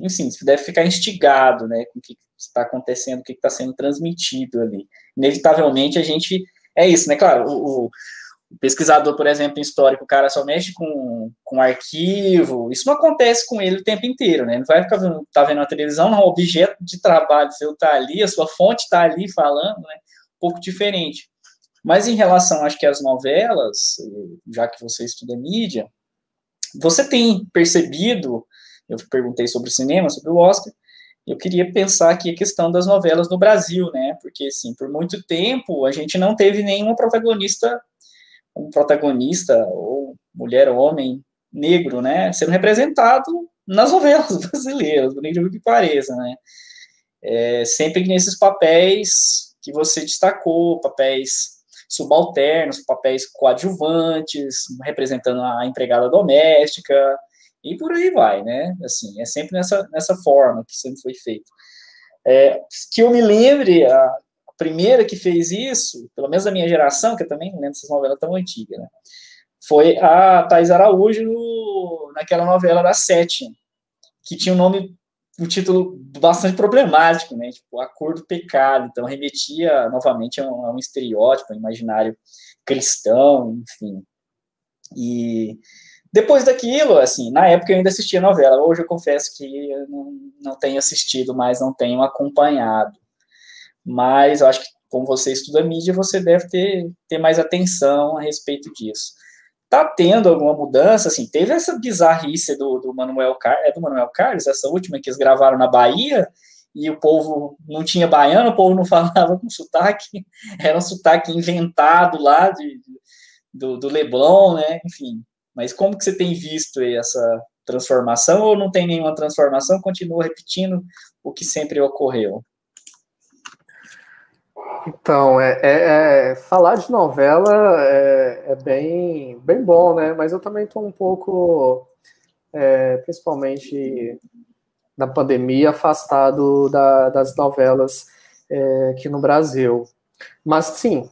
Enfim, você deve ficar instigado né, com o que está acontecendo, o que está sendo transmitido ali. Inevitavelmente a gente. É isso, né? Claro, o, o pesquisador, por exemplo, em histórico, o cara só mexe com, com arquivo, isso não acontece com ele o tempo inteiro, né? Ele vai ficar vendo, tá vendo a televisão, não, o objeto de trabalho seu tá ali, a sua fonte tá ali falando, né? Um pouco diferente. Mas em relação, acho que às novelas, já que você estuda mídia, você tem percebido, eu perguntei sobre o cinema, sobre o Oscar, eu queria pensar aqui a questão das novelas no Brasil, né? Porque, assim, por muito tempo a gente não teve nenhuma protagonista, um protagonista, ou mulher ou homem, negro, né? Sendo representado nas novelas *laughs* brasileiras, por incrível que pareça, né? É, sempre nesses papéis que você destacou, papéis subalternos, papéis coadjuvantes, representando a empregada doméstica, e por aí vai, né? Assim, é sempre nessa, nessa forma que sempre foi feito. É, que eu me lembre, a, primeira que fez isso, pelo menos da minha geração, que eu também não lembro dessas novelas tão antigas, né? Foi a Thais Araújo no, naquela novela da Sete, que tinha um nome, um título bastante problemático, né? Tipo, A Cor do Pecado. Então, remetia novamente a um, a um estereótipo, a um imaginário cristão, enfim. E depois daquilo, assim, na época eu ainda assistia novela. Hoje eu confesso que eu não, não tenho assistido, mas não tenho acompanhado. Mas eu acho que, como você estuda mídia, você deve ter, ter mais atenção a respeito disso. Tá tendo alguma mudança, assim, teve essa bizarrice do, do Manuel Carlos, é do Manuel Carlos, essa última que eles gravaram na Bahia, e o povo não tinha baiano, o povo não *laughs* falava com sotaque, era um sotaque inventado lá de, do, do Leblon, né, enfim, mas como que você tem visto essa transformação, ou não tem nenhuma transformação, continua repetindo o que sempre ocorreu? Então, é, é, é, falar de novela é, é, bem, bem bom, né? Mas eu também estou um pouco, é, principalmente na pandemia, afastado da, das novelas é, aqui no Brasil. Mas sim,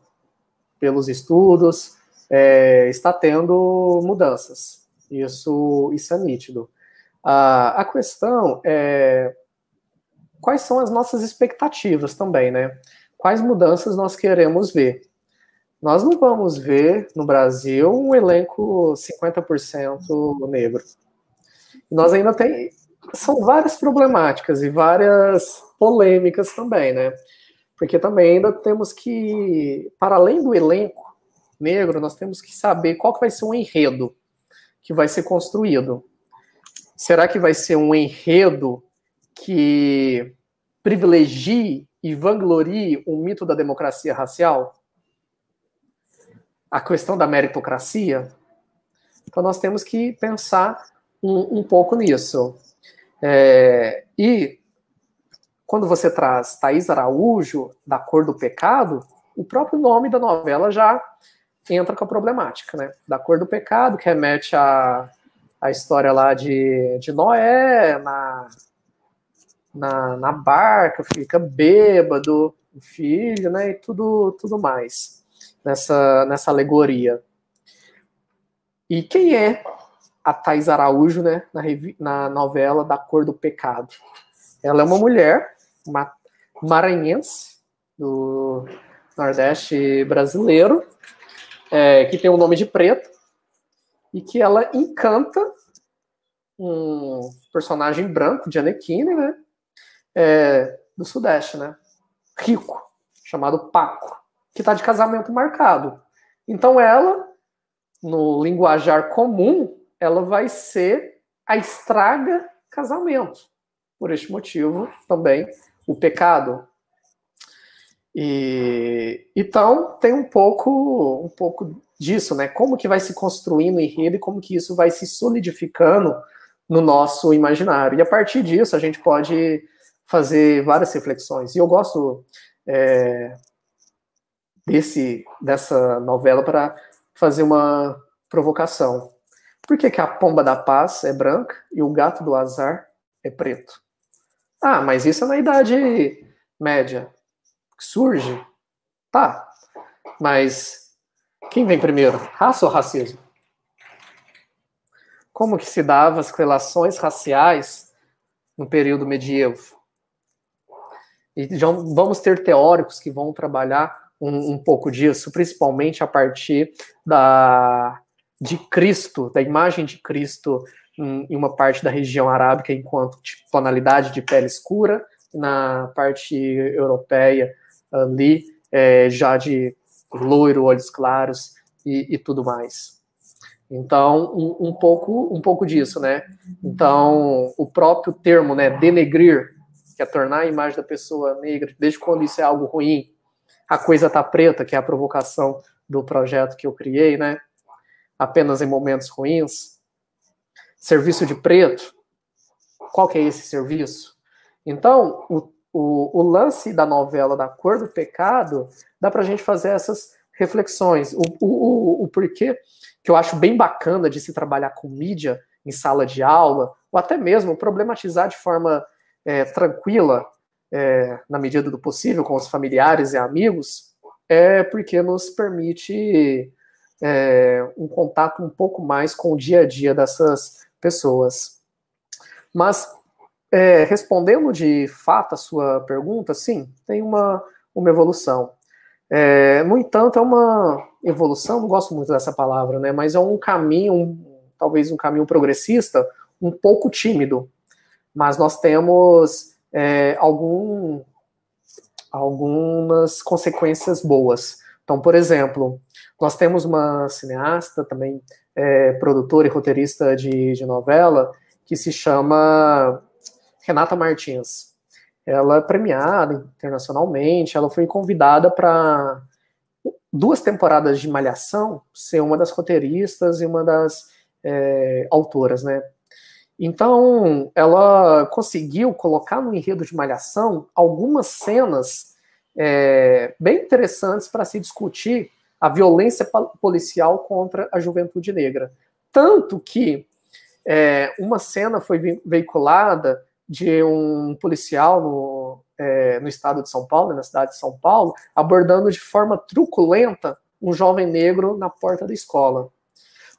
pelos estudos, é, está tendo mudanças. Isso, isso é nítido. A, a questão é quais são as nossas expectativas também, né? Quais mudanças nós queremos ver. Nós não vamos ver no Brasil um elenco 50% negro. nós ainda tem são várias problemáticas e várias polêmicas também, né? Porque também ainda temos que, para além do elenco negro, nós temos que saber qual que vai ser o enredo que vai ser construído. Será que vai ser um enredo que privilegie e vanglorie o mito da democracia racial? A questão da meritocracia? Então, nós temos que pensar um, um pouco nisso. É, e quando você traz Thaís Araújo, da Cor do Pecado, o próprio nome da novela já entra com a problemática, né? Da Cor do Pecado, que remete à, à história lá de, de Noé, na, na, na barca, fica bêbado, o filho, né, e tudo, tudo mais nessa, nessa alegoria. E quem é a Thais Araújo, né, na, na novela Da Cor do Pecado? Ela é uma mulher, uma maranhense, do Nordeste brasileiro, é, que tem o um nome de preto, e que ela encanta um personagem branco, de Anequine, né? É, do Sudeste, né? Rico, chamado Paco, que está de casamento marcado. Então ela, no linguajar comum, ela vai ser a estraga casamento. Por este motivo, também, o pecado. E então tem um pouco, um pouco disso, né? Como que vai se construindo o enredo e como que isso vai se solidificando no nosso imaginário. E a partir disso a gente pode fazer várias reflexões. E eu gosto é, desse dessa novela para fazer uma provocação. Por que, que a pomba da paz é branca e o gato do azar é preto? Ah, mas isso é na Idade Média. Surge? Tá. Mas quem vem primeiro? Raça ou racismo? Como que se davam as relações raciais no período medievo? E já vamos ter teóricos que vão trabalhar um, um pouco disso, principalmente a partir da, de Cristo, da imagem de Cristo em, uma parte da região arábica enquanto tonalidade de pele escura, na parte europeia ali é, já de loiro, olhos claros e, e tudo mais. Então, um, um, pouco, um pouco disso, né? Então, o próprio termo, né, denegrir, que é tornar a imagem da pessoa negra, desde quando isso é algo ruim, a coisa tá preta, que é a provocação do projeto que eu criei, né? Apenas em momentos ruins. Serviço de preto, qual que é esse serviço? Então, o, o, o lance da novela da Cor do Pecado, dá pra gente fazer essas reflexões. O, o, o, porquê que eu acho bem bacana de se trabalhar com mídia em sala de aula, ou até mesmo problematizar de forma é, tranquila, é, na medida do possível, com os familiares e amigos, é porque nos permite é, um contato um pouco mais com o dia a dia dessas pessoas. Mas, é, respondendo de fato a sua pergunta, sim, tem uma, uma evolução. É, no entanto, é uma evolução, não gosto muito dessa palavra, né? Mas é um caminho, um, talvez um caminho progressista, um pouco tímido. Mas nós temos é, algum, algumas consequências boas. Então, por exemplo, nós temos uma cineasta, também é, produtora e roteirista de, de novela, que se chama Renata Martins ela é premiada internacionalmente, ela foi convidada para duas temporadas de Malhação ser uma das roteiristas e uma das é, autoras, né? Então, ela conseguiu colocar no enredo de Malhação algumas cenas é, bem interessantes para se discutir a violência policial contra a juventude negra. Tanto que é, uma cena foi veiculada de um policial no, é, no estado de São Paulo, na cidade de São Paulo, abordando de forma truculenta um jovem negro na porta da escola.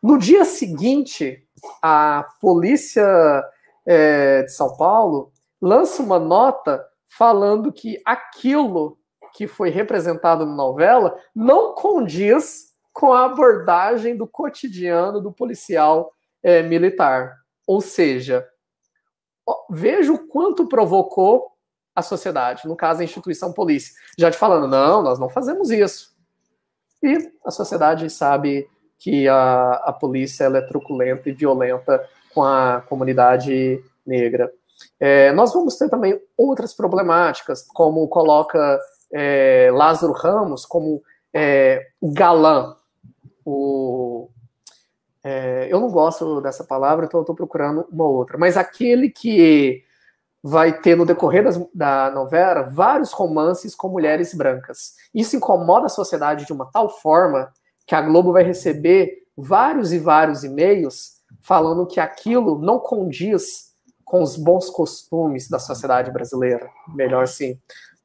No dia seguinte, a polícia é, de São Paulo lança uma nota falando que aquilo que foi representado na novela não condiz com a abordagem do cotidiano do policial é, militar. Ou seja, veja o quanto provocou a sociedade, no caso a instituição polícia, já te falando, não, nós não fazemos isso. E a sociedade sabe que a, a polícia é truculenta e violenta com a comunidade negra. É, nós vamos ter também outras problemáticas, como coloca é, Lázaro Ramos como é, o galã, o, é, eu não gosto dessa palavra, então estou procurando uma outra. Mas aquele que vai ter no decorrer das, da novela vários romances com mulheres brancas. Isso incomoda a sociedade de uma tal forma que a Globo vai receber vários e vários e-mails falando que aquilo não condiz com os bons costumes da sociedade brasileira. Melhor sim.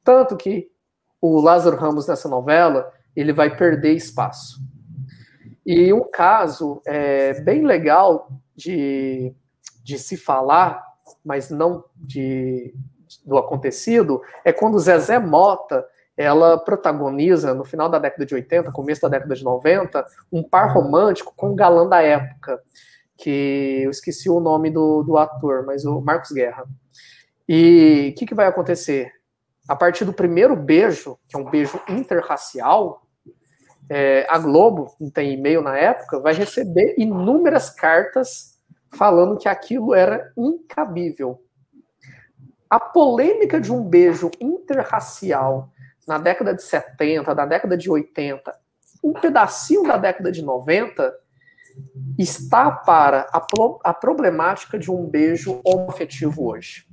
Tanto que o Lázaro Ramos nessa novela ele vai perder espaço. E um caso é, bem legal de, de se falar, mas não de, do acontecido, é quando Zezé Mota ela protagoniza, no final da década de 80, começo da década de 90, um par romântico com o galã da época, que eu esqueci o nome do, do ator, mas o Marcos Guerra. E o que, que vai acontecer? A partir do primeiro beijo, que é um beijo interracial, é, a Globo, não tem e-mail na época, vai receber inúmeras cartas falando que aquilo era incabível. A polêmica de um beijo interracial na década de 70, na década de 80, um pedacinho da década de 90, está para a, pro, a problemática de um beijo homoafetivo hoje,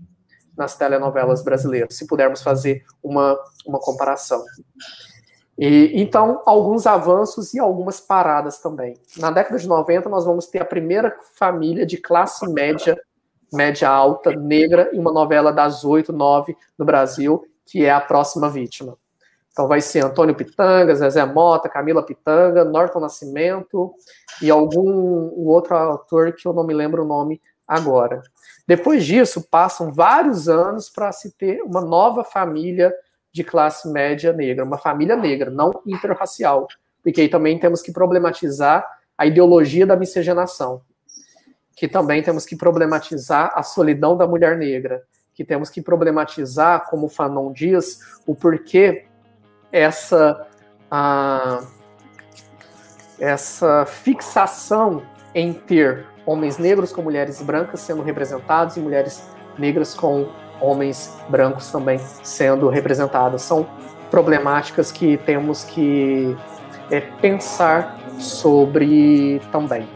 nas telenovelas brasileiras, se pudermos fazer uma, uma comparação. E, então, alguns avanços e algumas paradas também. Na década de 90, nós vamos ter a primeira família de classe média, média alta, negra, em uma novela das oito, nove no Brasil, que é A Próxima Vítima. Então vai ser Antônio Pitanga, Zezé Mota, Camila Pitanga, Norton Nascimento e algum um outro autor que eu não me lembro o nome agora. Depois disso, passam vários anos para se ter uma nova família de classe média negra, uma família negra, não interracial. Porque aí também temos que problematizar a ideologia da miscigenação, que também temos que problematizar a solidão da mulher negra, que temos que problematizar, como o Fanon diz, o porquê essa a, essa fixação em ter homens negros com mulheres brancas sendo representados e mulheres negras com homens brancos também sendo representados. São problemáticas que temos que é, pensar sobre também.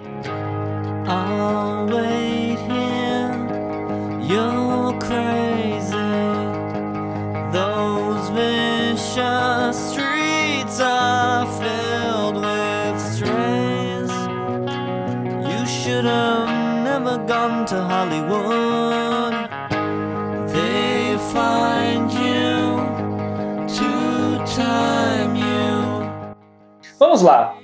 You're crazy. Gone to Hollywood. They find you to time you. Vamos lá.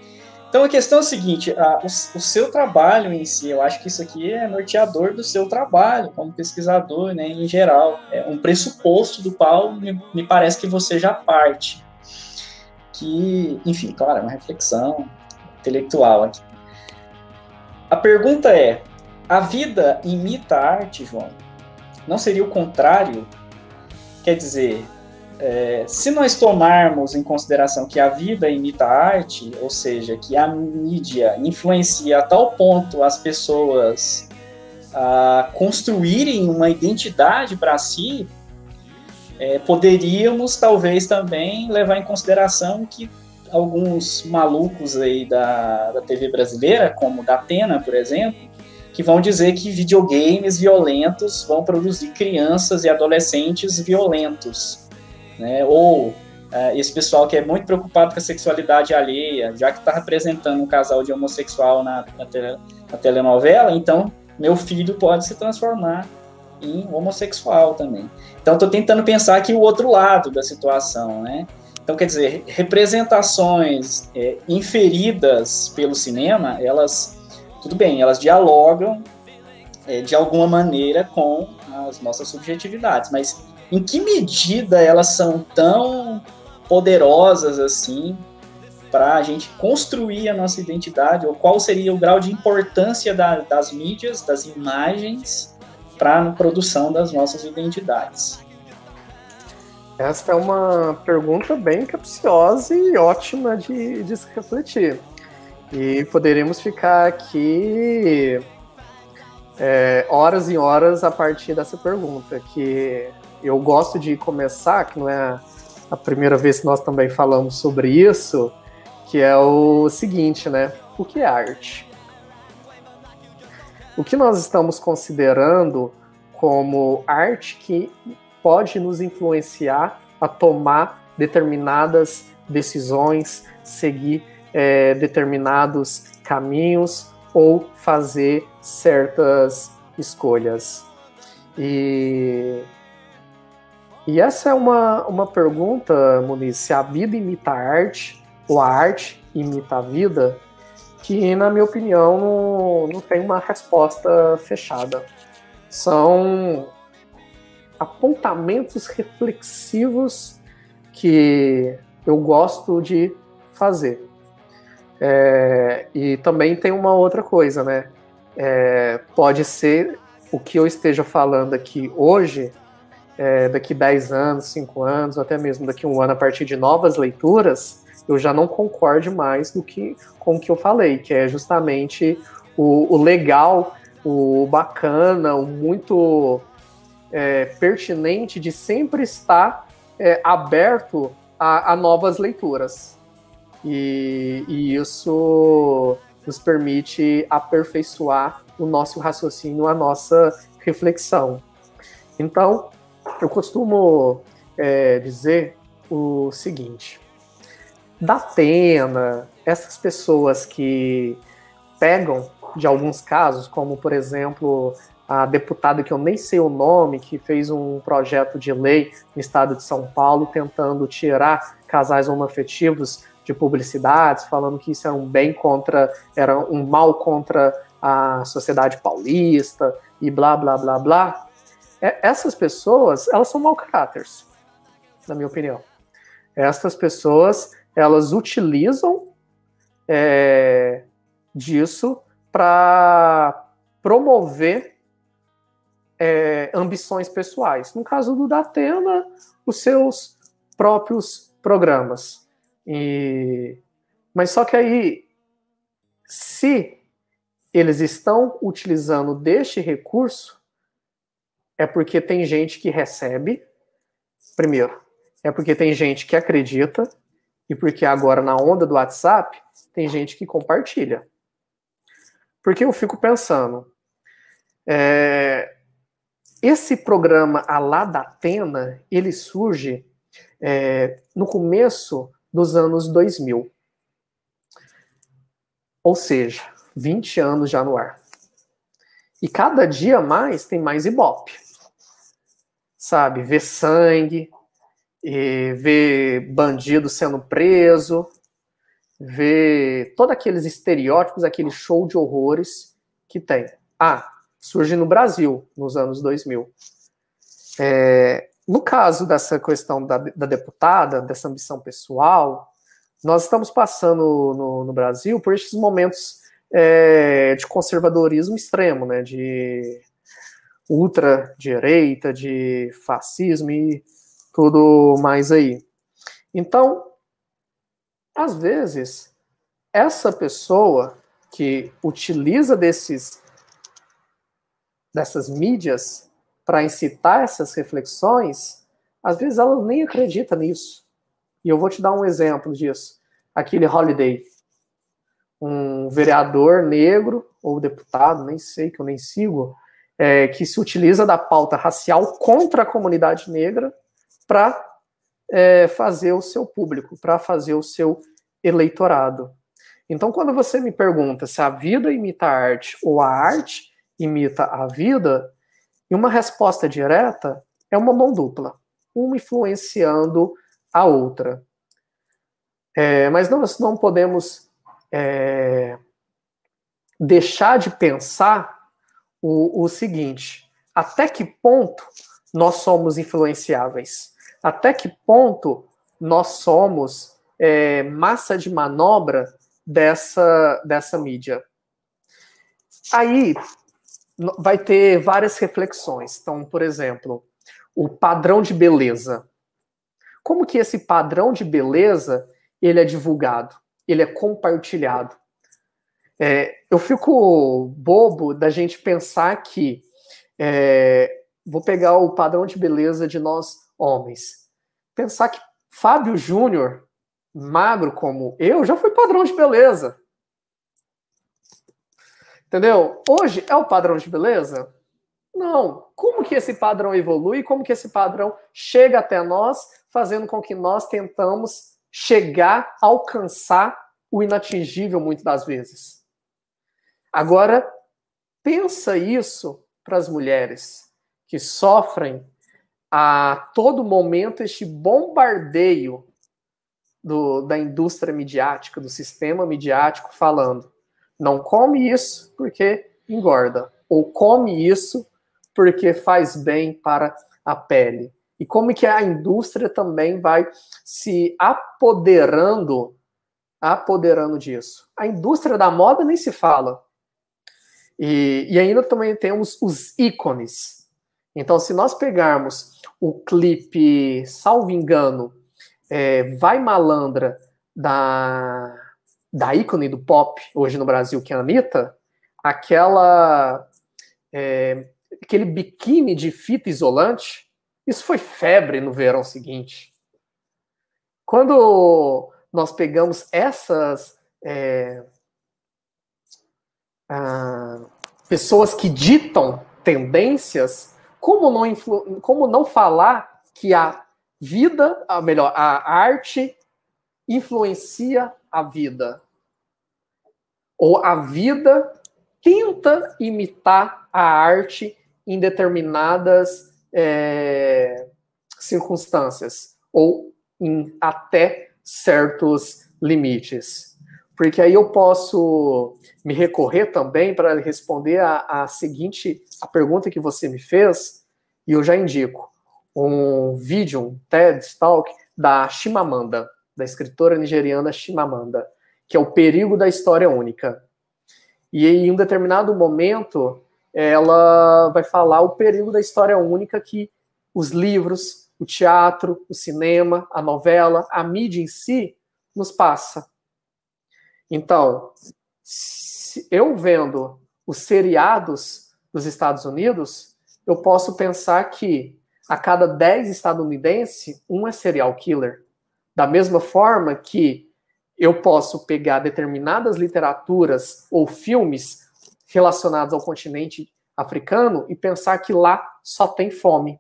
Então a questão é a seguinte: a, o, o, seu trabalho em si, eu acho que isso aqui é norteador do seu trabalho como pesquisador, né, em geral. É um pressuposto do qual me, me parece que você já parte. Que, enfim, claro, é uma reflexão intelectual aqui. A pergunta é: a vida imita a arte, João? Não seria o contrário? Quer dizer, é, se nós tomarmos em consideração que a vida imita a arte, ou seja, que a mídia influencia a tal ponto as pessoas a construírem uma identidade para si, é, poderíamos talvez também levar em consideração que alguns malucos aí da, da TV brasileira, como da Atena, por exemplo, que vão dizer que videogames violentos vão produzir crianças e adolescentes violentos né? Ou é, esse pessoal que é muito preocupado com a sexualidade alheia, já que está representando um casal de homossexual na, na, tele, na telenovela, então meu filho pode se transformar em homossexual também. Então estou tentando pensar aqui o outro lado da situação, né? Então quer dizer, representações é, inferidas pelo cinema, elas tudo bem, elas dialogam é, de alguma maneira com as nossas subjetividades, mas em que medida elas são tão poderosas assim para a gente construir a nossa identidade, ou qual seria o grau de importância da, das mídias, das imagens, para a produção das nossas identidades? Esta é uma pergunta bem capciosa e ótima de, de se refletir. E poderemos ficar aqui é, horas e horas a partir dessa pergunta, que eu gosto de começar, que não é a primeira vez que nós também falamos sobre isso, que é o seguinte, né? O que é arte? O que nós estamos considerando como arte que pode nos influenciar a tomar determinadas decisões, seguir é, determinados caminhos ou fazer certas escolhas. E e essa é uma, uma pergunta, Muniz, se a vida imita a arte, ou a arte imita a vida, que, na minha opinião, não, não tem uma resposta fechada. São apontamentos reflexivos que eu gosto de fazer. É, e também tem uma outra coisa, né? É, pode ser o que eu esteja falando aqui hoje é, daqui 10 anos, 5 anos, ou até mesmo daqui um ano, a partir de novas leituras, eu já não concorde mais do que com o que eu falei, que é justamente o, o legal, o bacana, o muito é, pertinente de sempre estar é, aberto a, a, novas leituras. E, e isso nos permite aperfeiçoar o nosso raciocínio, a nossa reflexão. Então, eu costumo é, dizer o seguinte: da pena, essas pessoas que pegam de alguns casos, como por exemplo a deputada que eu nem sei o nome, que fez um projeto de lei no estado de São Paulo tentando tirar casais homoafetivos de publicidades, falando que isso era um bem contra, era um mal contra a sociedade paulista e blá blá blá blá. É, essas pessoas, elas são mau caráter, na minha opinião. Essas pessoas, elas utilizam é, disso para promover é, ambições pessoais. No caso do Datena, os seus próprios programas. E... Mas só que aí, se eles estão utilizando deste recurso, é porque tem gente que recebe, primeiro, é porque tem gente que acredita, e porque agora na onda do WhatsApp, tem gente que compartilha. Porque eu fico pensando, é, esse programa a lá da Atena, ele surge é, no começo dos anos 2000. Ou seja, 20 anos já no ar. E cada dia mais tem mais ibope. Sabe? Ver sangue, ver bandido sendo preso, ver todos aqueles estereótipos, aquele show de horrores que tem. Ah, surge no Brasil, nos anos 2000. É, no caso dessa questão da, da, deputada, dessa ambição pessoal, nós estamos passando no, no Brasil por esses momentos é, de conservadorismo extremo, né, de ultra-direita, de fascismo e tudo mais aí. Então, às vezes, essa pessoa que utiliza desses dessas mídias para incitar essas reflexões, às vezes ela nem acredita nisso. E eu vou te dar um exemplo disso. Aquele Holiday, um vereador negro ou deputado, nem sei que eu nem sigo, é, que se utiliza da pauta racial contra a comunidade negra para é, fazer o seu público, para fazer o seu eleitorado. Então, quando você me pergunta se a vida imita a arte ou a arte imita a vida, e uma resposta direta é uma mão dupla, uma influenciando a outra. É, mas nós não podemos é, deixar de pensar o, o seguinte: até que ponto nós somos influenciáveis? Até que ponto nós somos é, massa de manobra dessa, dessa mídia? Aí vai ter várias reflexões. Então, por exemplo, o padrão de beleza. Como que esse padrão de beleza ele é divulgado? Ele é compartilhado? É, eu fico bobo da gente pensar que é, vou pegar o padrão de beleza de nós homens. Pensar que Fábio Júnior, magro como eu, já foi padrão de beleza. Entendeu? Hoje é o padrão de beleza? Não. Como que esse padrão evolui? Como que esse padrão chega até nós, fazendo com que nós tentamos chegar, alcançar o inatingível muitas das vezes. Agora, pensa isso para as mulheres que sofrem a todo momento este bombardeio do, da indústria midiática, do sistema midiático falando não come isso porque engorda, ou come isso porque faz bem para a pele. E como que a indústria também vai se apoderando apoderando disso. A indústria da moda nem se fala. E, e ainda também temos os ícones. Então, se nós pegarmos o clipe, salvo engano, é, Vai Malandra, da da ícone do pop hoje no Brasil, que é a Anitta, aquela. É, aquele biquíni de fita isolante, isso foi febre no verão seguinte. Quando nós pegamos essas é, ah, pessoas que ditam tendências, como não, influ, como não falar que a vida, a melhor, a arte influencia a vida? Ou a vida tenta imitar a arte em determinadas é, circunstâncias ou em até certos limites. Porque aí eu posso me recorrer também para responder a, a seguinte a pergunta que você me fez, e eu já indico um vídeo, um TED Talk da Chimamanda, da escritora nigeriana Chimamanda que é o perigo da história única. E em um determinado momento, ela vai falar o perigo da história única que os livros, o teatro, o cinema, a novela, a mídia em si nos passa. Então, eu vendo os seriados dos Estados Unidos, eu posso pensar que a cada 10 estadunidenses, um é serial killer. Da mesma forma que eu posso pegar determinadas literaturas ou filmes relacionados ao continente africano e pensar que lá só tem fome.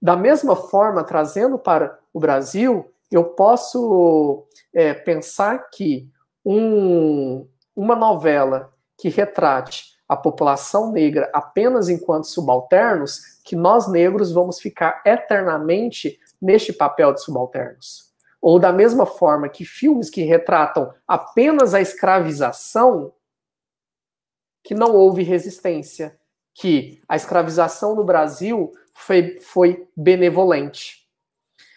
Da mesma forma, trazendo para o Brasil, eu posso é, pensar que um, uma novela que retrate a população negra apenas enquanto subalternos, que nós negros vamos ficar eternamente neste papel de subalternos. Ou da mesma forma que filmes que retratam apenas a escravização, que não houve resistência, que a escravização no Brasil foi, foi benevolente.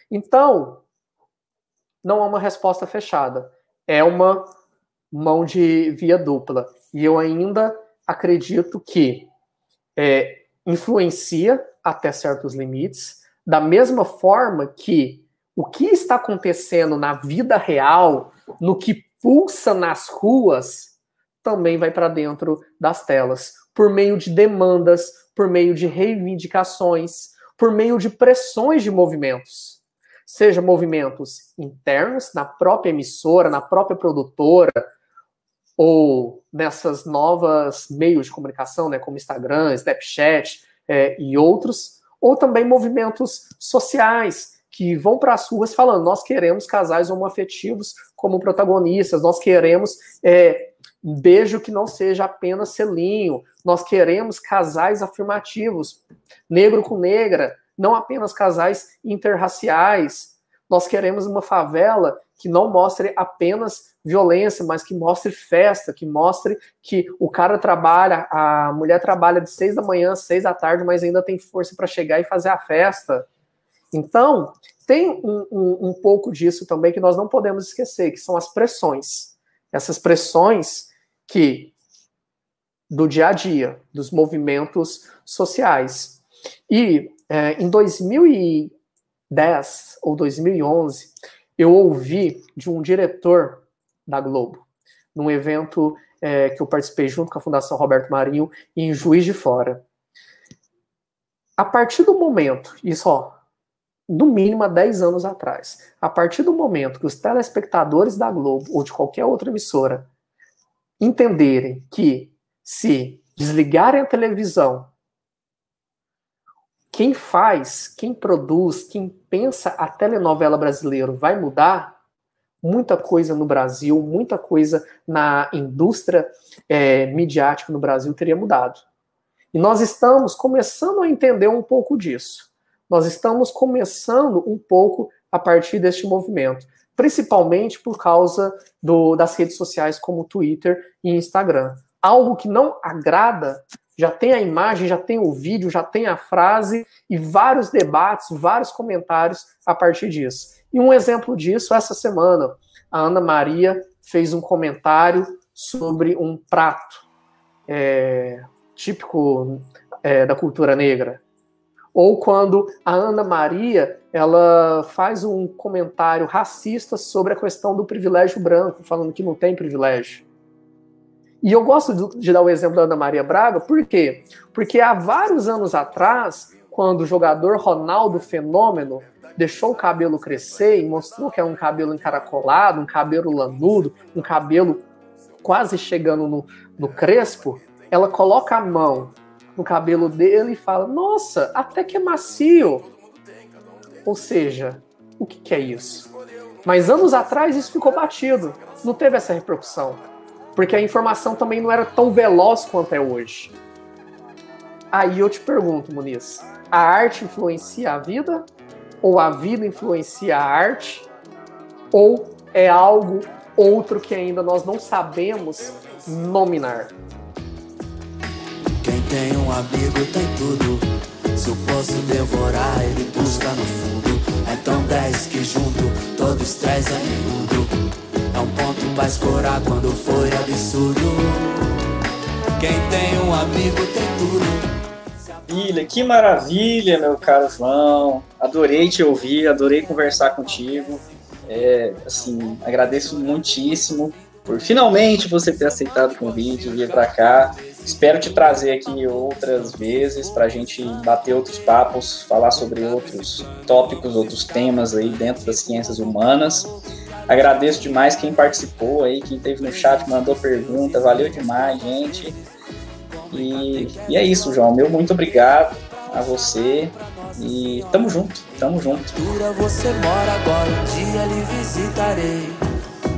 Então, não é uma resposta fechada, é uma mão de via dupla. E eu ainda acredito que é, influencia até certos limites, da mesma forma que o que está acontecendo na vida real, no que pulsa nas ruas, também vai para dentro das telas, por meio de demandas, por meio de reivindicações, por meio de pressões de movimentos. Seja movimentos internos, na própria emissora, na própria produtora, ou nessas novas meios de comunicação, né, como Instagram, Snapchat é, e outros, ou também movimentos sociais que vão para as ruas falando: nós queremos casais homoafetivos como protagonistas, nós queremos é, beijo que não seja apenas selinho, nós queremos casais afirmativos, negro com negra, não apenas casais interraciais. Nós queremos uma favela que não mostre apenas violência, mas que mostre festa, que mostre que o cara trabalha, a mulher trabalha de seis da manhã seis da tarde, mas ainda tem força para chegar e fazer a festa. Então, tem um, um, um, pouco disso também que nós não podemos esquecer, que são as pressões. Essas pressões que do dia a dia, dos movimentos sociais. E é, em 2010 ou 2011, eu ouvi de um diretor da Globo, num evento é, que eu participei junto com a Fundação Roberto Marinho em Juiz de Fora. A partir do momento, isso ó, no mínimo há 10 anos atrás, a partir do momento que os telespectadores da Globo ou de qualquer outra emissora entenderem que se desligarem a televisão, quem faz, quem produz, quem pensa a telenovela brasileira vai mudar, muita coisa no Brasil, muita coisa na indústria é, midiática no Brasil teria mudado. E nós estamos começando a entender um pouco disso. Nós estamos começando um pouco a partir deste movimento, principalmente por causa do, das redes sociais como Twitter e Instagram. Algo que não agrada, já tem a imagem, já tem o vídeo, já tem a frase e vários debates, vários comentários a partir disso. E um exemplo disso, essa semana, a Ana Maria fez um comentário sobre um prato é, típico é, da cultura negra. Ou quando a Ana Maria ela faz um comentário racista sobre a questão do privilégio branco, falando que não tem privilégio. E eu gosto de dar o exemplo da Ana Maria Braga, por quê? Porque há vários anos atrás, quando o jogador Ronaldo Fenômeno deixou o cabelo crescer e mostrou que é um cabelo encaracolado, um cabelo lanudo, um cabelo quase chegando no, no crespo, ela coloca a mão no cabelo dele e fala: Nossa, até que é macio. Ou seja, o que, que é isso? Mas anos atrás isso ficou batido, não teve essa repercussão, porque a informação também não era tão veloz quanto é hoje. Aí eu te pergunto, Muniz, a arte influencia a vida ou a vida influencia a arte, ou é algo outro que ainda nós não sabemos nominar. Um amigo tem tudo. Se eu posso devorar, ele busca no fundo. Então desce que junto, todo estresse é miúdo. É um ponto pra escorar quando for absurdo. Quem tem um amigo tem tudo. Maravilha, que maravilha, meu caro João. adorei te ouvir, adorei conversar contigo. É, assim, agradeço muitíssimo por finalmente você ter aceitado o convite, vir para cá. Espero te trazer aqui outras vezes para a gente bater outros papos, falar sobre outros tópicos, outros temas aí dentro das ciências humanas. Agradeço demais quem participou aí, quem esteve no chat, mandou pergunta, valeu demais, gente. E, e é isso, João. Meu muito obrigado a você. E tamo junto, tamo junto. Você mora agora, um dia lhe visitarei.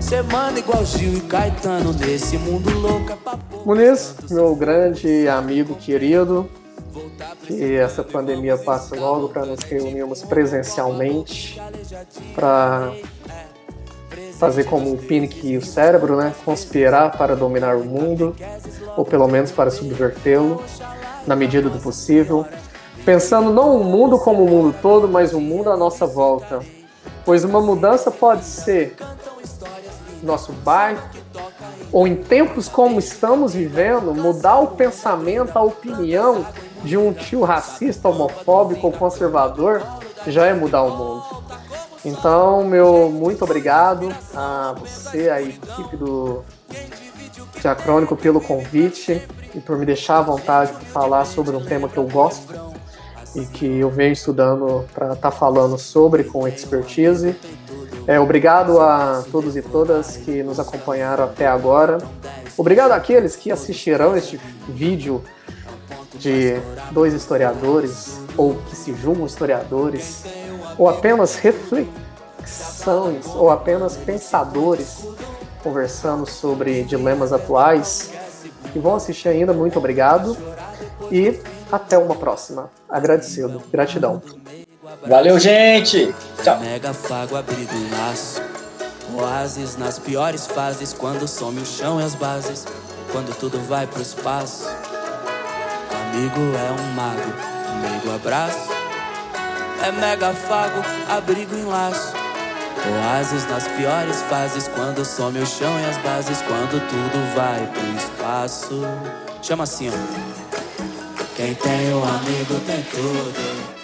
Semana igual Gil e Caetano nesse mundo louco. É Muniz, meu grande amigo querido, que essa pandemia passe logo para nos reunirmos presencialmente para fazer como o Pinic e o cérebro, né? Conspirar para dominar o mundo, ou pelo menos para subvertê-lo, na medida do possível. Pensando não o mundo como o mundo todo, mas o mundo à nossa volta. Pois uma mudança pode ser nosso bairro, ou em tempos como estamos vivendo, mudar o pensamento, a opinião de um tio racista, homofóbico ou conservador já é mudar o mundo. Então, meu muito obrigado a você, a equipe do Diacrônico, pelo convite e por me deixar à vontade para falar sobre um tema que eu gosto e que eu venho estudando para estar tá falando sobre com expertise. É, obrigado a todos e todas que nos acompanharam até agora. Obrigado àqueles que assistirão este vídeo de dois historiadores, ou que se julgam historiadores, ou apenas reflexões, ou apenas pensadores conversando sobre dilemas atuais. Que vão assistir ainda, muito obrigado. E até uma próxima. Agradecido. Gratidão. Valeu, gente! Tchau! Mega fago abrigo em laço. Oásis nas piores fases, quando some o chão e as bases, quando tudo vai pro espaço. Amigo é um mago, amigo abraço. É mega fago, abrigo em laço. Oásis nas piores fases, quando some o chão e as bases, quando tudo vai pro espaço. Chama assim, ó. Quem tem um amigo tem tudo.